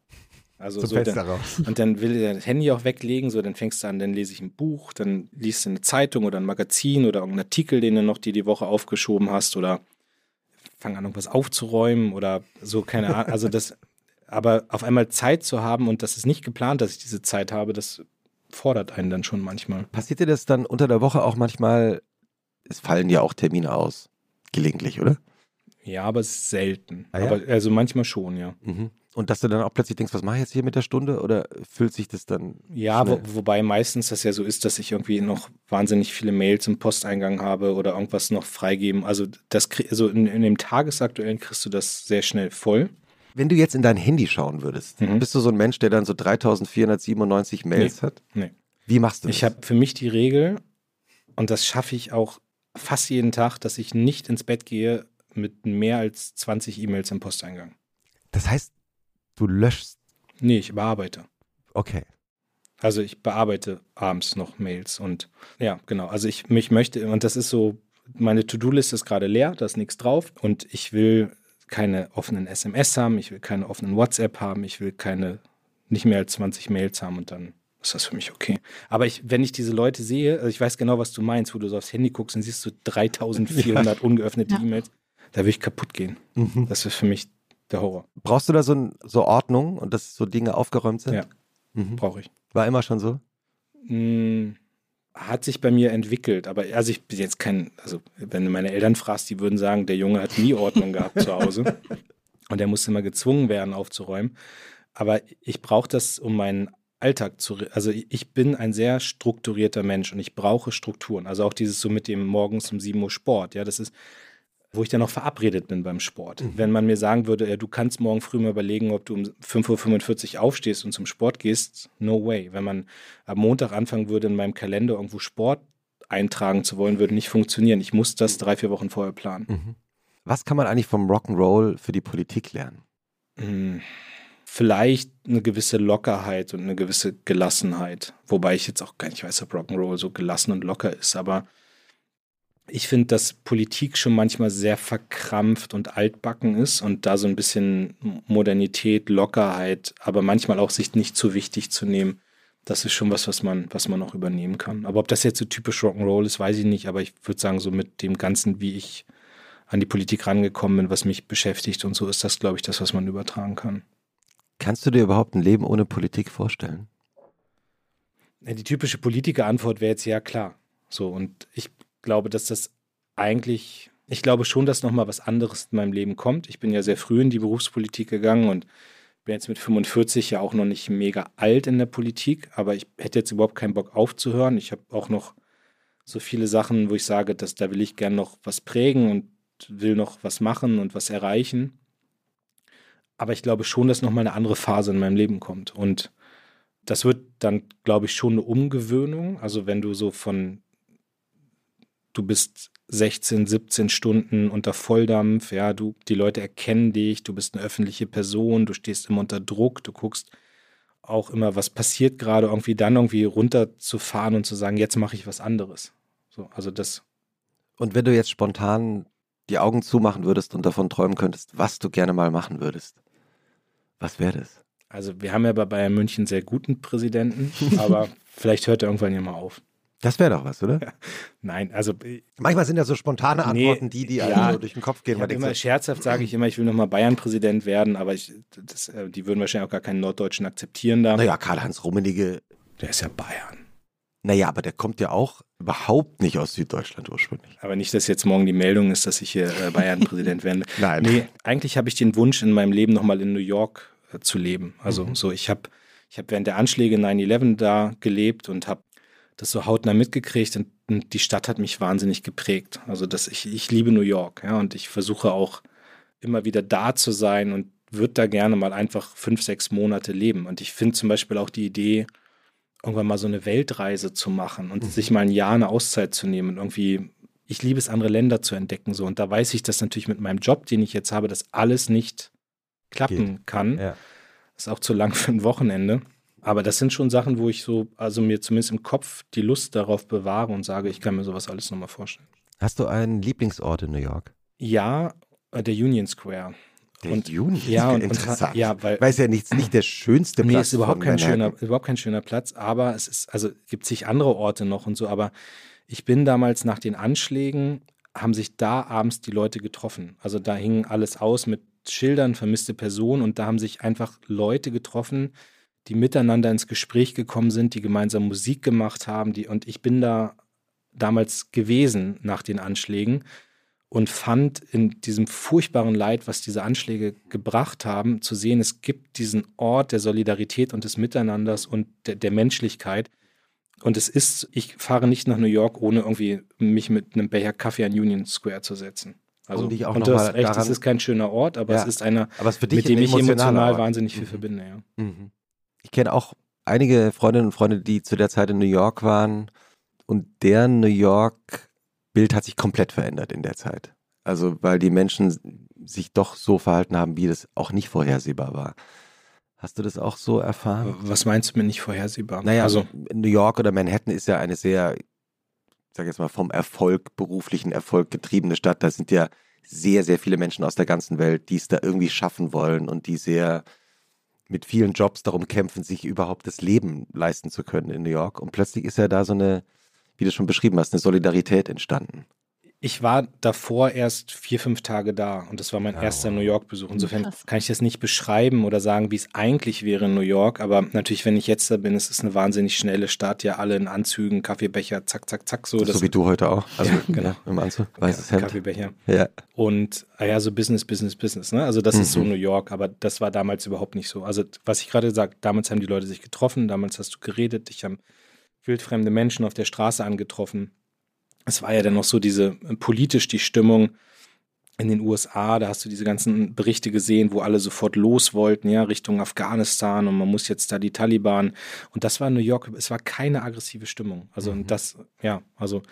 Also so dann, und dann will er das Handy auch weglegen, so dann fängst du an, dann lese ich ein Buch, dann liest du eine Zeitung oder ein Magazin oder irgendeinen Artikel, den du noch die, die Woche aufgeschoben hast oder fang an, irgendwas aufzuräumen oder so, keine Ahnung. Also das, aber auf einmal Zeit zu haben und das ist nicht geplant, dass ich diese Zeit habe, das fordert einen dann schon manchmal. Passiert dir das dann unter der Woche auch manchmal, es fallen ja auch Termine aus, gelegentlich, oder? Ja, aber es ist selten. Ah, ja? Aber also manchmal schon, ja. Mhm. Und dass du dann auch plötzlich denkst, was mache ich jetzt hier mit der Stunde? Oder fühlt sich das dann. Ja, wo, wobei meistens das ja so ist, dass ich irgendwie noch wahnsinnig viele Mails im Posteingang habe oder irgendwas noch freigeben. Also, das also in, in dem Tagesaktuellen kriegst du das sehr schnell voll. Wenn du jetzt in dein Handy schauen würdest, mhm. bist du so ein Mensch, der dann so 3497 Mails nee. hat? Nee. Wie machst du das? Ich habe für mich die Regel, und das schaffe ich auch fast jeden Tag, dass ich nicht ins Bett gehe mit mehr als 20 E-Mails im Posteingang. Das heißt, Du löschst? Nee, ich bearbeite. Okay. Also ich bearbeite abends noch Mails und ja, genau. Also ich mich möchte, und das ist so, meine To-Do-Liste ist gerade leer, da ist nichts drauf und ich will keine offenen SMS haben, ich will keine offenen WhatsApp haben, ich will keine, nicht mehr als 20 Mails haben und dann ist das für mich okay. Aber ich, wenn ich diese Leute sehe, also ich weiß genau, was du meinst, wo du so aufs Handy guckst und siehst so 3400 ja. ungeöffnete ja. E-Mails, da will ich kaputt gehen. Mhm. Das ist für mich der Horror. Brauchst du da so, ein, so Ordnung und dass so Dinge aufgeräumt sind? Ja, mhm. brauche ich. War immer schon so? Hm, hat sich bei mir entwickelt, aber also ich bin jetzt kein, also wenn du meine Eltern fragst, die würden sagen, der Junge hat nie Ordnung gehabt zu Hause und er musste immer gezwungen werden aufzuräumen. Aber ich brauche das, um meinen Alltag zu, also ich bin ein sehr strukturierter Mensch und ich brauche Strukturen. Also auch dieses so mit dem morgens um 7 Uhr Sport, ja, das ist, wo ich dann noch verabredet bin beim Sport. Mhm. Wenn man mir sagen würde, ja, du kannst morgen früh mal überlegen, ob du um 5.45 Uhr aufstehst und zum Sport gehst, no way. Wenn man am Montag anfangen würde, in meinem Kalender irgendwo Sport eintragen zu wollen, würde nicht funktionieren. Ich muss das drei, vier Wochen vorher planen. Mhm. Was kann man eigentlich vom Rock'n'Roll für die Politik lernen? Mhm. Vielleicht eine gewisse Lockerheit und eine gewisse Gelassenheit. Wobei ich jetzt auch gar nicht weiß, ob Rock'n'Roll so gelassen und locker ist, aber ich finde, dass Politik schon manchmal sehr verkrampft und altbacken ist und da so ein bisschen Modernität, Lockerheit, aber manchmal auch sich nicht zu wichtig zu nehmen. Das ist schon was, was man, was man auch übernehmen kann. Aber ob das jetzt so typisch Rock'n'Roll ist, weiß ich nicht. Aber ich würde sagen, so mit dem Ganzen, wie ich an die Politik rangekommen bin, was mich beschäftigt und so, ist das, glaube ich, das, was man übertragen kann. Kannst du dir überhaupt ein Leben ohne Politik vorstellen? Die typische Politikerantwort wäre jetzt ja klar. So, und ich glaube, dass das eigentlich, ich glaube schon, dass nochmal was anderes in meinem Leben kommt. Ich bin ja sehr früh in die Berufspolitik gegangen und bin jetzt mit 45 ja auch noch nicht mega alt in der Politik, aber ich hätte jetzt überhaupt keinen Bock aufzuhören. Ich habe auch noch so viele Sachen, wo ich sage, dass da will ich gern noch was prägen und will noch was machen und was erreichen. Aber ich glaube schon, dass nochmal eine andere Phase in meinem Leben kommt. Und das wird dann, glaube ich, schon eine Umgewöhnung. Also wenn du so von, du bist 16, 17 Stunden unter Volldampf, ja, du, die Leute erkennen dich, du bist eine öffentliche Person, du stehst immer unter Druck, du guckst auch immer, was passiert gerade, irgendwie dann irgendwie runterzufahren und zu sagen, jetzt mache ich was anderes. So, also das. Und wenn du jetzt spontan die Augen zumachen würdest und davon träumen könntest, was du gerne mal machen würdest, was wäre das? Also wir haben ja bei Bayern München sehr guten Präsidenten, aber vielleicht hört er irgendwann ja mal auf. Das wäre doch was, oder? Nein, also manchmal sind ja so spontane Antworten nee, die, die ja, durch den Kopf gehen. Ich immer scherzhaft sage ich immer, ich will nochmal Bayern-Präsident werden, aber ich, das, äh, die würden wahrscheinlich auch gar keinen Norddeutschen akzeptieren da. Naja, Karl-Heinz Rummenigge. Der ist ja Bayern. Naja, aber der kommt ja auch überhaupt nicht aus Süddeutschland ursprünglich. Aber nicht, dass jetzt morgen die Meldung ist, dass ich hier äh, Bayern-Präsident werde. Nein. Nee, eigentlich habe ich den Wunsch in meinem Leben nochmal in New York äh, zu leben. Also mhm. so, ich habe ich hab während der Anschläge 9-11 da gelebt und habe das so hautnah mitgekriegt und, und, die Stadt hat mich wahnsinnig geprägt. Also das, ich, ich liebe New York, ja, und ich versuche auch immer wieder da zu sein und würde da gerne mal einfach fünf, sechs Monate leben. Und ich finde zum Beispiel auch die Idee, irgendwann mal so eine Weltreise zu machen und mhm. sich mal ein Jahr eine Auszeit zu nehmen und irgendwie, ich liebe es, andere Länder zu entdecken. So. Und da weiß ich, dass natürlich mit meinem Job, den ich jetzt habe, das alles nicht klappen Geht. kann. Ja. Ist auch zu lang für ein Wochenende. Aber das sind schon Sachen, wo ich so, also mir zumindest im Kopf die Lust darauf bewahre und sage, ich kann mir sowas alles nochmal vorstellen. Hast du einen Lieblingsort in New York? Ja, äh, der Union Square. Der und, Union ja, und, interessant. Und, ja, weil, es ja nicht, nicht der schönste Platz nee, ist überhaupt kein schöner, überhaupt kein schöner Platz, aber es ist, also gibt sich andere Orte noch und so, aber ich bin damals nach den Anschlägen, haben sich da abends die Leute getroffen. Also da hing alles aus mit Schildern, vermisste Personen und da haben sich einfach Leute getroffen, die miteinander ins Gespräch gekommen sind, die gemeinsam Musik gemacht haben, die, und ich bin da damals gewesen nach den Anschlägen und fand in diesem furchtbaren Leid, was diese Anschläge gebracht haben, zu sehen, es gibt diesen Ort der Solidarität und des Miteinanders und der, der Menschlichkeit. Und es ist, ich fahre nicht nach New York, ohne irgendwie mich mit einem Becher Kaffee an Union Square zu setzen. Also, und, und du hast recht, es ist kein schöner Ort, aber ja, es ist einer, mit dem ich emotional Ort. wahnsinnig viel mhm. verbinde. Ja. Mhm. Ich kenne auch einige Freundinnen und Freunde, die zu der Zeit in New York waren und deren New York-Bild hat sich komplett verändert in der Zeit. Also weil die Menschen sich doch so verhalten haben, wie das auch nicht vorhersehbar war. Hast du das auch so erfahren? Was meinst du mit nicht vorhersehbar? Naja, also New York oder Manhattan ist ja eine sehr, ich sage jetzt mal, vom Erfolg, beruflichen Erfolg getriebene Stadt. Da sind ja sehr, sehr viele Menschen aus der ganzen Welt, die es da irgendwie schaffen wollen und die sehr mit vielen Jobs darum kämpfen, sich überhaupt das Leben leisten zu können in New York. Und plötzlich ist ja da so eine, wie du schon beschrieben hast, eine Solidarität entstanden. Ich war davor erst vier, fünf Tage da und das war mein oh. erster New York-Besuch. Insofern Krass. kann ich das nicht beschreiben oder sagen, wie es eigentlich wäre in New York. Aber natürlich, wenn ich jetzt da bin, ist es eine wahnsinnig schnelle Stadt. Ja, alle in Anzügen, Kaffeebecher, zack, zack, zack. So, so wie du heute auch. Also ja, genau. Ja, im Anzug, weißes ja, Hemd. Kaffeebecher. Ja. Und ah ja, so Business, Business, Business. Ne? Also das mhm. ist so mhm. New York, aber das war damals überhaupt nicht so. Also was ich gerade gesagt, damals haben die Leute sich getroffen, damals hast du geredet, ich habe wildfremde Menschen auf der Straße angetroffen es war ja dann noch so diese äh, politisch die Stimmung in den USA, da hast du diese ganzen Berichte gesehen, wo alle sofort los wollten, ja, Richtung Afghanistan und man muss jetzt da die Taliban. Und das war New York, es war keine aggressive Stimmung. Also, mhm. das, ja, also,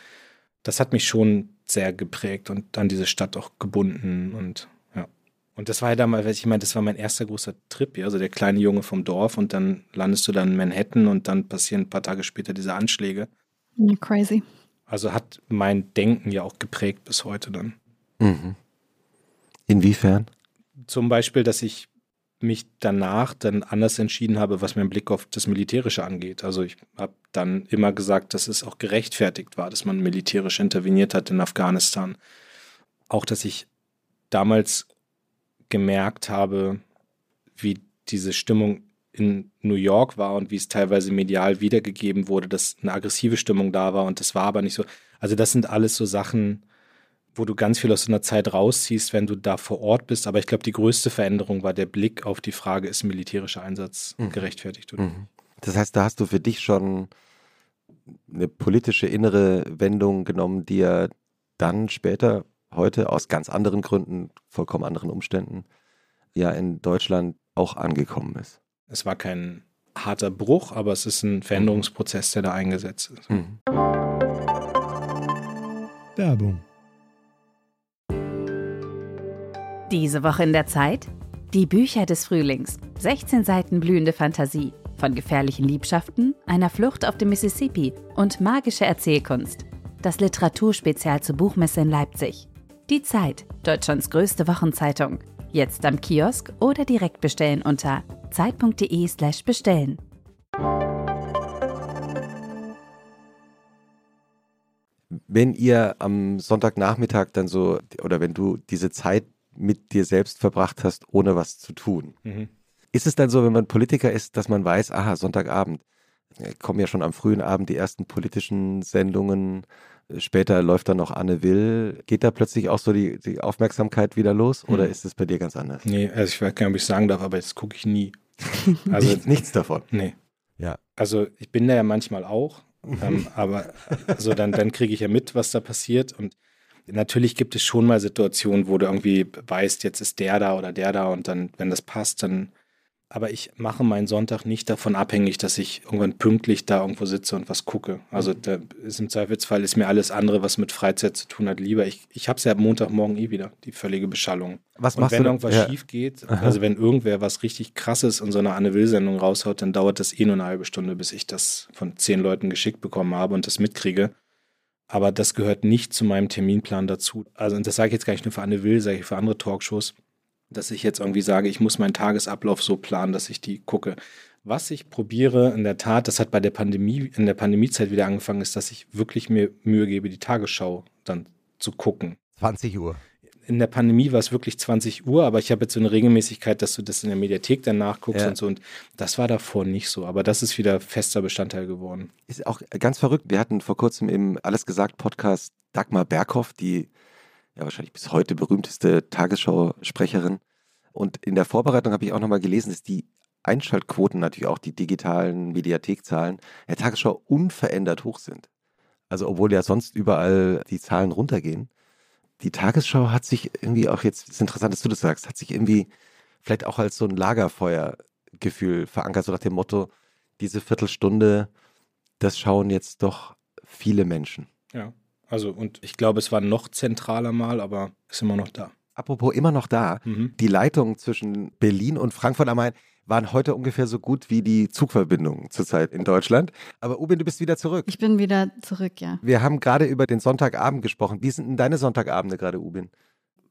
das hat mich schon sehr geprägt und an diese Stadt auch gebunden und ja. Und das war ja damals, ich meine, das war mein erster großer Trip, ja, also der kleine Junge vom Dorf und dann landest du dann in Manhattan und dann passieren ein paar Tage später diese Anschläge. Crazy. Also hat mein Denken ja auch geprägt bis heute dann. Mhm. Inwiefern? Zum Beispiel, dass ich mich danach dann anders entschieden habe, was mein Blick auf das Militärische angeht. Also ich habe dann immer gesagt, dass es auch gerechtfertigt war, dass man militärisch interveniert hat in Afghanistan. Auch, dass ich damals gemerkt habe, wie diese Stimmung in New York war und wie es teilweise medial wiedergegeben wurde, dass eine aggressive Stimmung da war und das war aber nicht so. Also das sind alles so Sachen, wo du ganz viel aus so einer Zeit rausziehst, wenn du da vor Ort bist. Aber ich glaube, die größte Veränderung war der Blick auf die Frage, ist militärischer Einsatz mhm. gerechtfertigt oder mhm. Das heißt, da hast du für dich schon eine politische innere Wendung genommen, die ja dann später, heute aus ganz anderen Gründen, vollkommen anderen Umständen, ja in Deutschland auch angekommen ist. Es war kein harter Bruch, aber es ist ein Veränderungsprozess, der da eingesetzt ist. Mhm. Werbung. Diese Woche in der Zeit? Die Bücher des Frühlings. 16 Seiten blühende Fantasie. Von gefährlichen Liebschaften, einer Flucht auf dem Mississippi und magische Erzählkunst. Das Literaturspezial zur Buchmesse in Leipzig. Die Zeit, Deutschlands größte Wochenzeitung. Jetzt am Kiosk oder direkt bestellen unter zeit.de/slash bestellen. Wenn ihr am Sonntagnachmittag dann so, oder wenn du diese Zeit mit dir selbst verbracht hast, ohne was zu tun, mhm. ist es dann so, wenn man Politiker ist, dass man weiß, aha, Sonntagabend, äh, kommen ja schon am frühen Abend die ersten politischen Sendungen, Später läuft dann noch Anne Will. Geht da plötzlich auch so die, die Aufmerksamkeit wieder los oder hm. ist es bei dir ganz anders? Nee, also ich weiß gar nicht, ob ich sagen darf, aber jetzt gucke ich nie. Also nichts, nichts davon. Nee. Ja. Also ich bin da ja manchmal auch, ähm, aber also dann, dann kriege ich ja mit, was da passiert und natürlich gibt es schon mal Situationen, wo du irgendwie weißt, jetzt ist der da oder der da und dann, wenn das passt, dann aber ich mache meinen Sonntag nicht davon abhängig, dass ich irgendwann pünktlich da irgendwo sitze und was gucke. Also mhm. da ist im Zweifelsfall ist mir alles andere, was mit Freizeit zu tun hat, lieber. Ich, ich habe es ja Montagmorgen eh wieder, die völlige Beschallung. Was und machst wenn du irgendwas ja. schief geht, Aha. also wenn irgendwer was richtig krasses in so einer Anne Will-Sendung raushaut, dann dauert das eh nur eine halbe Stunde, bis ich das von zehn Leuten geschickt bekommen habe und das mitkriege. Aber das gehört nicht zu meinem Terminplan dazu. Also, und das sage ich jetzt gar nicht nur für Anne Will, sage ich für andere Talkshows dass ich jetzt irgendwie sage, ich muss meinen Tagesablauf so planen, dass ich die gucke. Was ich probiere, in der Tat, das hat bei der Pandemie, in der Pandemiezeit wieder angefangen, ist, dass ich wirklich mir Mühe gebe, die Tagesschau dann zu gucken. 20 Uhr. In der Pandemie war es wirklich 20 Uhr, aber ich habe jetzt so eine Regelmäßigkeit, dass du das in der Mediathek dann nachguckst ja. und so. Und das war davor nicht so, aber das ist wieder fester Bestandteil geworden. Ist auch ganz verrückt. Wir hatten vor kurzem im Alles gesagt Podcast Dagmar Berghoff, die ja wahrscheinlich bis heute berühmteste Tagesschausprecherin. Und in der Vorbereitung habe ich auch nochmal gelesen, dass die Einschaltquoten, natürlich auch die digitalen Mediathekzahlen, der Tagesschau unverändert hoch sind. Also obwohl ja sonst überall die Zahlen runtergehen. Die Tagesschau hat sich irgendwie auch jetzt, ist interessant, dass du das sagst, hat sich irgendwie vielleicht auch als so ein Lagerfeuergefühl verankert, so nach dem Motto, diese Viertelstunde, das schauen jetzt doch viele Menschen. Ja. Also, und ich glaube, es war noch zentraler mal, aber ist immer noch da. Apropos immer noch da, mhm. die Leitungen zwischen Berlin und Frankfurt am Main waren heute ungefähr so gut wie die Zugverbindungen zurzeit in Deutschland. Aber Ubin, du bist wieder zurück. Ich bin wieder zurück, ja. Wir haben gerade über den Sonntagabend gesprochen. Wie sind denn deine Sonntagabende gerade, Ubin?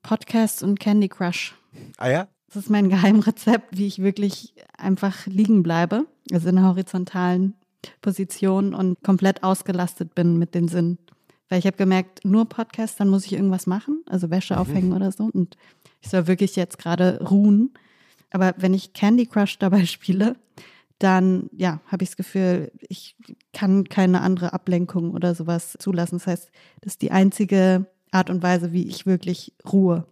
Podcast und Candy Crush. Ah ja? Das ist mein Geheimrezept, wie ich wirklich einfach liegen bleibe, also in einer horizontalen Position und komplett ausgelastet bin mit den Sinnen. Weil ich habe gemerkt, nur Podcast, dann muss ich irgendwas machen, also Wäsche mhm. aufhängen oder so. Und ich soll wirklich jetzt gerade ruhen. Aber wenn ich Candy Crush dabei spiele, dann ja, habe ich das Gefühl, ich kann keine andere Ablenkung oder sowas zulassen. Das heißt, das ist die einzige Art und Weise, wie ich wirklich ruhe.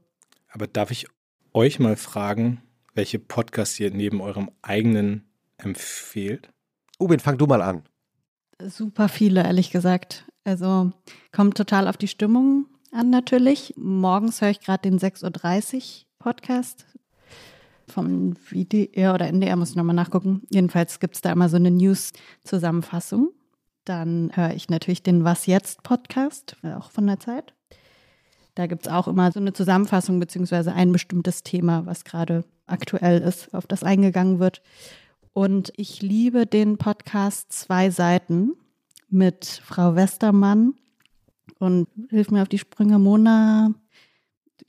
Aber darf ich euch mal fragen, welche Podcasts ihr neben eurem eigenen empfehlt? Ubin, fang du mal an. Super viele, ehrlich gesagt. Also kommt total auf die Stimmung an natürlich. Morgens höre ich gerade den 6.30 Uhr Podcast vom WDR oder NDR, muss ich nochmal nachgucken. Jedenfalls gibt es da immer so eine News-Zusammenfassung. Dann höre ich natürlich den Was Jetzt Podcast, auch von der Zeit. Da gibt es auch immer so eine Zusammenfassung beziehungsweise ein bestimmtes Thema, was gerade aktuell ist, auf das eingegangen wird. Und ich liebe den Podcast Zwei Seiten mit Frau Westermann und hilf mir auf die Sprünge, Mona.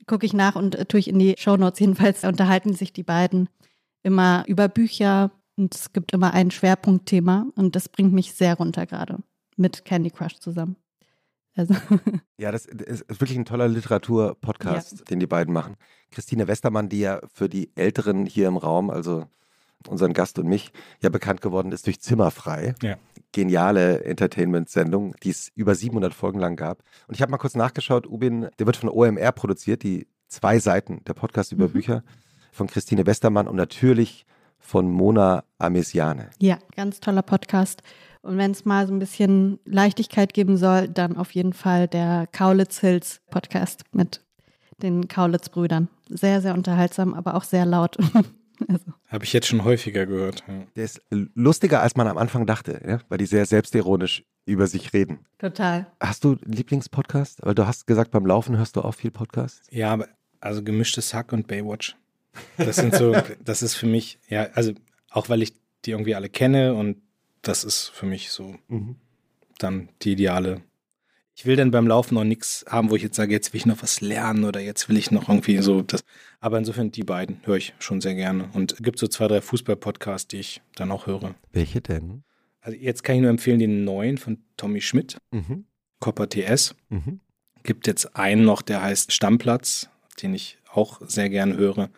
Gucke ich nach und äh, tue ich in die Shownotes. Jedenfalls unterhalten sich die beiden immer über Bücher und es gibt immer ein Schwerpunktthema und das bringt mich sehr runter gerade mit Candy Crush zusammen. Also. Ja, das ist wirklich ein toller Literatur-Podcast, ja. den die beiden machen. Christine Westermann, die ja für die Älteren hier im Raum, also unseren Gast und mich, ja bekannt geworden ist durch Zimmerfrei. Ja. Geniale Entertainment-Sendung, die es über 700 Folgen lang gab. Und ich habe mal kurz nachgeschaut, Ubin, der wird von OMR produziert, die zwei Seiten, der Podcast über Mhm. Bücher von Christine Westermann und natürlich von Mona Amesiane. Ja, ganz toller Podcast. Und wenn es mal so ein bisschen Leichtigkeit geben soll, dann auf jeden Fall der Kaulitz Hills Podcast mit den Kaulitz-Brüdern. Sehr, sehr unterhaltsam, aber auch sehr laut. also, Habe ich jetzt schon häufiger gehört. Ja. Der ist lustiger, als man am Anfang dachte, ja? weil die sehr selbstironisch über sich reden. total. Hast du einen Lieblingspodcast? Weil du hast gesagt, beim Laufen hörst du auch viel Podcast. Ja, aber also gemischtes Hack und Baywatch. Das sind so, das ist für mich, ja, also auch weil ich die irgendwie alle kenne und das ist für mich so dann die ideale. Ich will dann beim Laufen noch nichts haben, wo ich jetzt sage, jetzt will ich noch was lernen oder jetzt will ich noch irgendwie so das. Aber insofern die beiden höre ich schon sehr gerne. Und es gibt so zwei, drei Fußball-Podcasts, die ich dann auch höre. Welche denn? Also jetzt kann ich nur empfehlen den neuen von Tommy Schmidt, Mhm. Copper TS. Mhm. Gibt jetzt einen noch, der heißt Stammplatz, den ich auch sehr gern höre.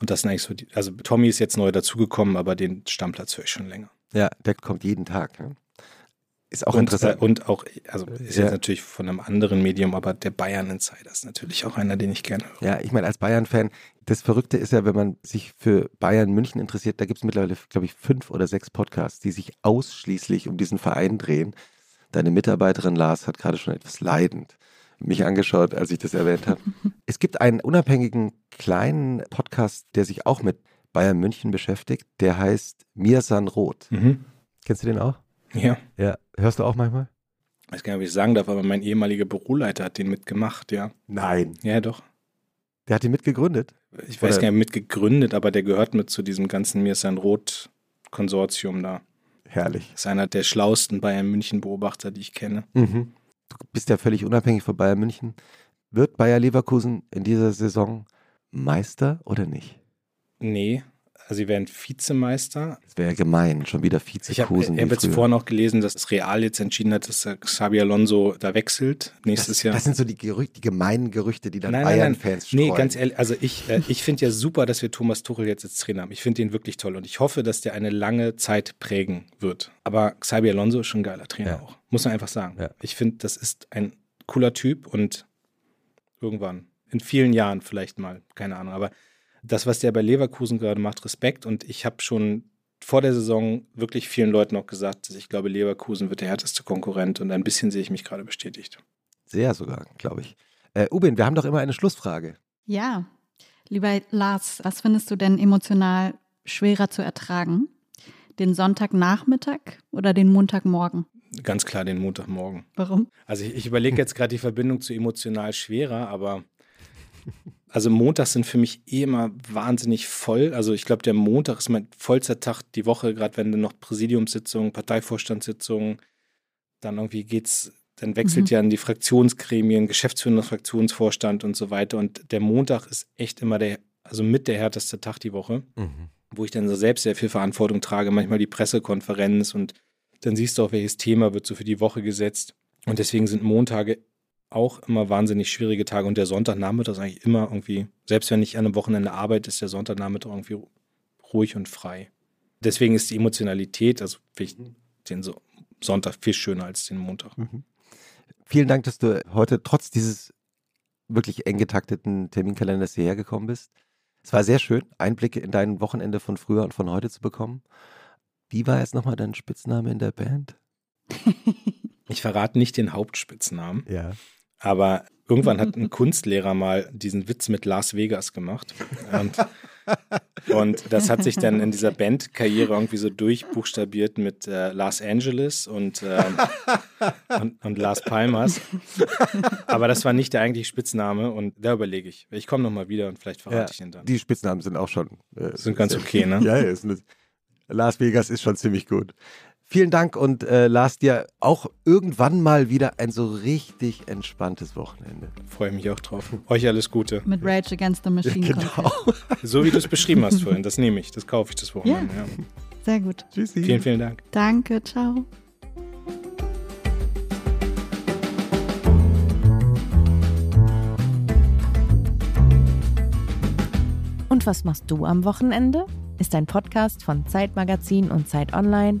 Und das sind eigentlich so die, also Tommy ist jetzt neu dazugekommen, aber den Stammplatz höre ich schon länger. Ja, der kommt jeden Tag. Ne? Ist auch und, interessant. Äh, und auch, also ist Ja. jetzt natürlich von einem anderen Medium, aber der Bayern Insider ist natürlich auch einer, den ich gerne höre. Ja, ich meine, als Bayern-Fan, das Verrückte ist ja, wenn man sich für Bayern München interessiert, da gibt es mittlerweile, glaube ich, fünf oder sechs Podcasts, die sich ausschließlich um diesen Verein drehen. Deine Mitarbeiterin Lars hat gerade schon etwas leidend mich angeschaut, als ich das erwähnt habe. Es gibt einen unabhängigen kleinen Podcast, der sich auch mit Bayern München beschäftigt, der heißt Mirsan Roth. Mhm. Kennst du den auch? Ja, Ja. Hörst du auch manchmal? ich weiß gar nicht, ob ich sagen darf, aber mein ehemaliger Büroleiter hat den mitgemacht, ja. Nein. Ja, doch. Der hat ihn mitgegründet. Ich weiß Oder- gar nicht, mitgegründet, aber der gehört mit zu diesem ganzen Mir ist ein Rot-Konsortium da. Herrlich. Ist einer der schlauesten Bayern München-Beobachter, die ich kenne. Mhm. Du bist ja völlig unabhängig von Bayern München. Wird Bayer Leverkusen in dieser Saison Meister oder nicht? Nee, also sie werden Vizemeister. Das wäre ja gemein, schon wieder Ich habe Vizekusen. hab wie jetzt vorhin auch gelesen, dass das Real jetzt entschieden hat, dass äh, Xabi Alonso da wechselt nächstes das, Jahr. das sind so die, Gerüchte, die gemeinen Gerüchte, die dann Nein, nein, nein. Bayern-Fans streuen. Nee, ganz ehrlich, also ich, äh, ich finde ja super, dass wir Thomas Tuchel jetzt als Trainer haben. Ich finde ihn wirklich toll und ich hoffe, dass der eine lange Zeit prägen wird. Aber Xabi Alonso ist schon ein geiler Trainer Ja. auch. Muss man einfach sagen. Ja. Ich finde, das ist ein cooler Typ und irgendwann, in vielen Jahren vielleicht mal, keine Ahnung. Aber das, was der bei Leverkusen gerade macht, Respekt. Und ich habe schon vor der Saison wirklich vielen Leuten auch gesagt, dass ich glaube, Leverkusen wird der härteste Konkurrent und ein bisschen sehe ich mich gerade bestätigt. Sehr sogar, glaube ich. Äh, Ubin, wir haben doch immer eine Schlussfrage. Ja, lieber Lars, was findest du denn emotional schwerer zu ertragen? Den Sonntagnachmittag oder den Montagmorgen? Ganz klar den Montagmorgen. Warum? Also ich, ich überlege jetzt gerade die Verbindung zu emotional schwerer, aber also Montags sind für mich eh immer wahnsinnig voll. Also ich glaube, der Montag ist mein vollster Tag die Woche, gerade wenn dann noch Präsidiumssitzungen, Parteivorstandssitzungen, dann irgendwie geht's, dann wechselt Mhm. ja in die Fraktionsgremien, geschäftsführender Fraktionsvorstand und so weiter. Und der Montag ist echt immer der, also mit der härteste Tag die Woche wo ich dann so selbst sehr viel Verantwortung trage, manchmal die Pressekonferenz und dann siehst du auch, welches Thema wird so für die Woche gesetzt. Und deswegen sind Montage auch immer wahnsinnig schwierige Tage und der Sonntagnachmittag ist eigentlich immer irgendwie, selbst wenn ich an einem Wochenende arbeite, ist der Sonntagnachmittag irgendwie ruhig und frei. Deswegen ist die Emotionalität, also finde ich den so Sonntag viel schöner als den Montag. Vielen Dank, dass du heute trotz dieses wirklich eng getakteten Terminkalenders hierher gekommen bist. Es war sehr schön, Einblicke in dein Wochenende von früher und von heute zu bekommen. Wie war jetzt nochmal dein Spitzname in der Band? Ich verrate nicht den Hauptspitznamen, Ja. Aber irgendwann hat ein Kunstlehrer mal diesen Witz mit Las Vegas gemacht. Und, und das hat sich dann in dieser Bandkarriere irgendwie so durchbuchstabiert mit äh, Los Angeles und, ähm, und, und Las Palmas. Aber das war nicht der eigentliche Spitzname und da überlege ich. Ich komme nochmal wieder und vielleicht verrate ja. ich ihn dann. Die Spitznamen sind auch schon. Äh, Sind ganz okay, ne? Ja, ja, ist eine, Las Vegas ist schon ziemlich gut. Vielen Dank und äh, Lars, dir auch irgendwann mal wieder ein so richtig entspanntes Wochenende. Freue ich mich auch drauf. Euch alles Gute. Mit Rage Against the Machine Genau. So wie du es beschrieben hast vorhin, das nehme ich, das kaufe ich das Wochenende. Ja. Sehr gut. Tschüssi. Vielen, vielen Dank. Danke, ciao. Und was machst du am Wochenende? ist ein Podcast von Zeitmagazin und Zeit Online,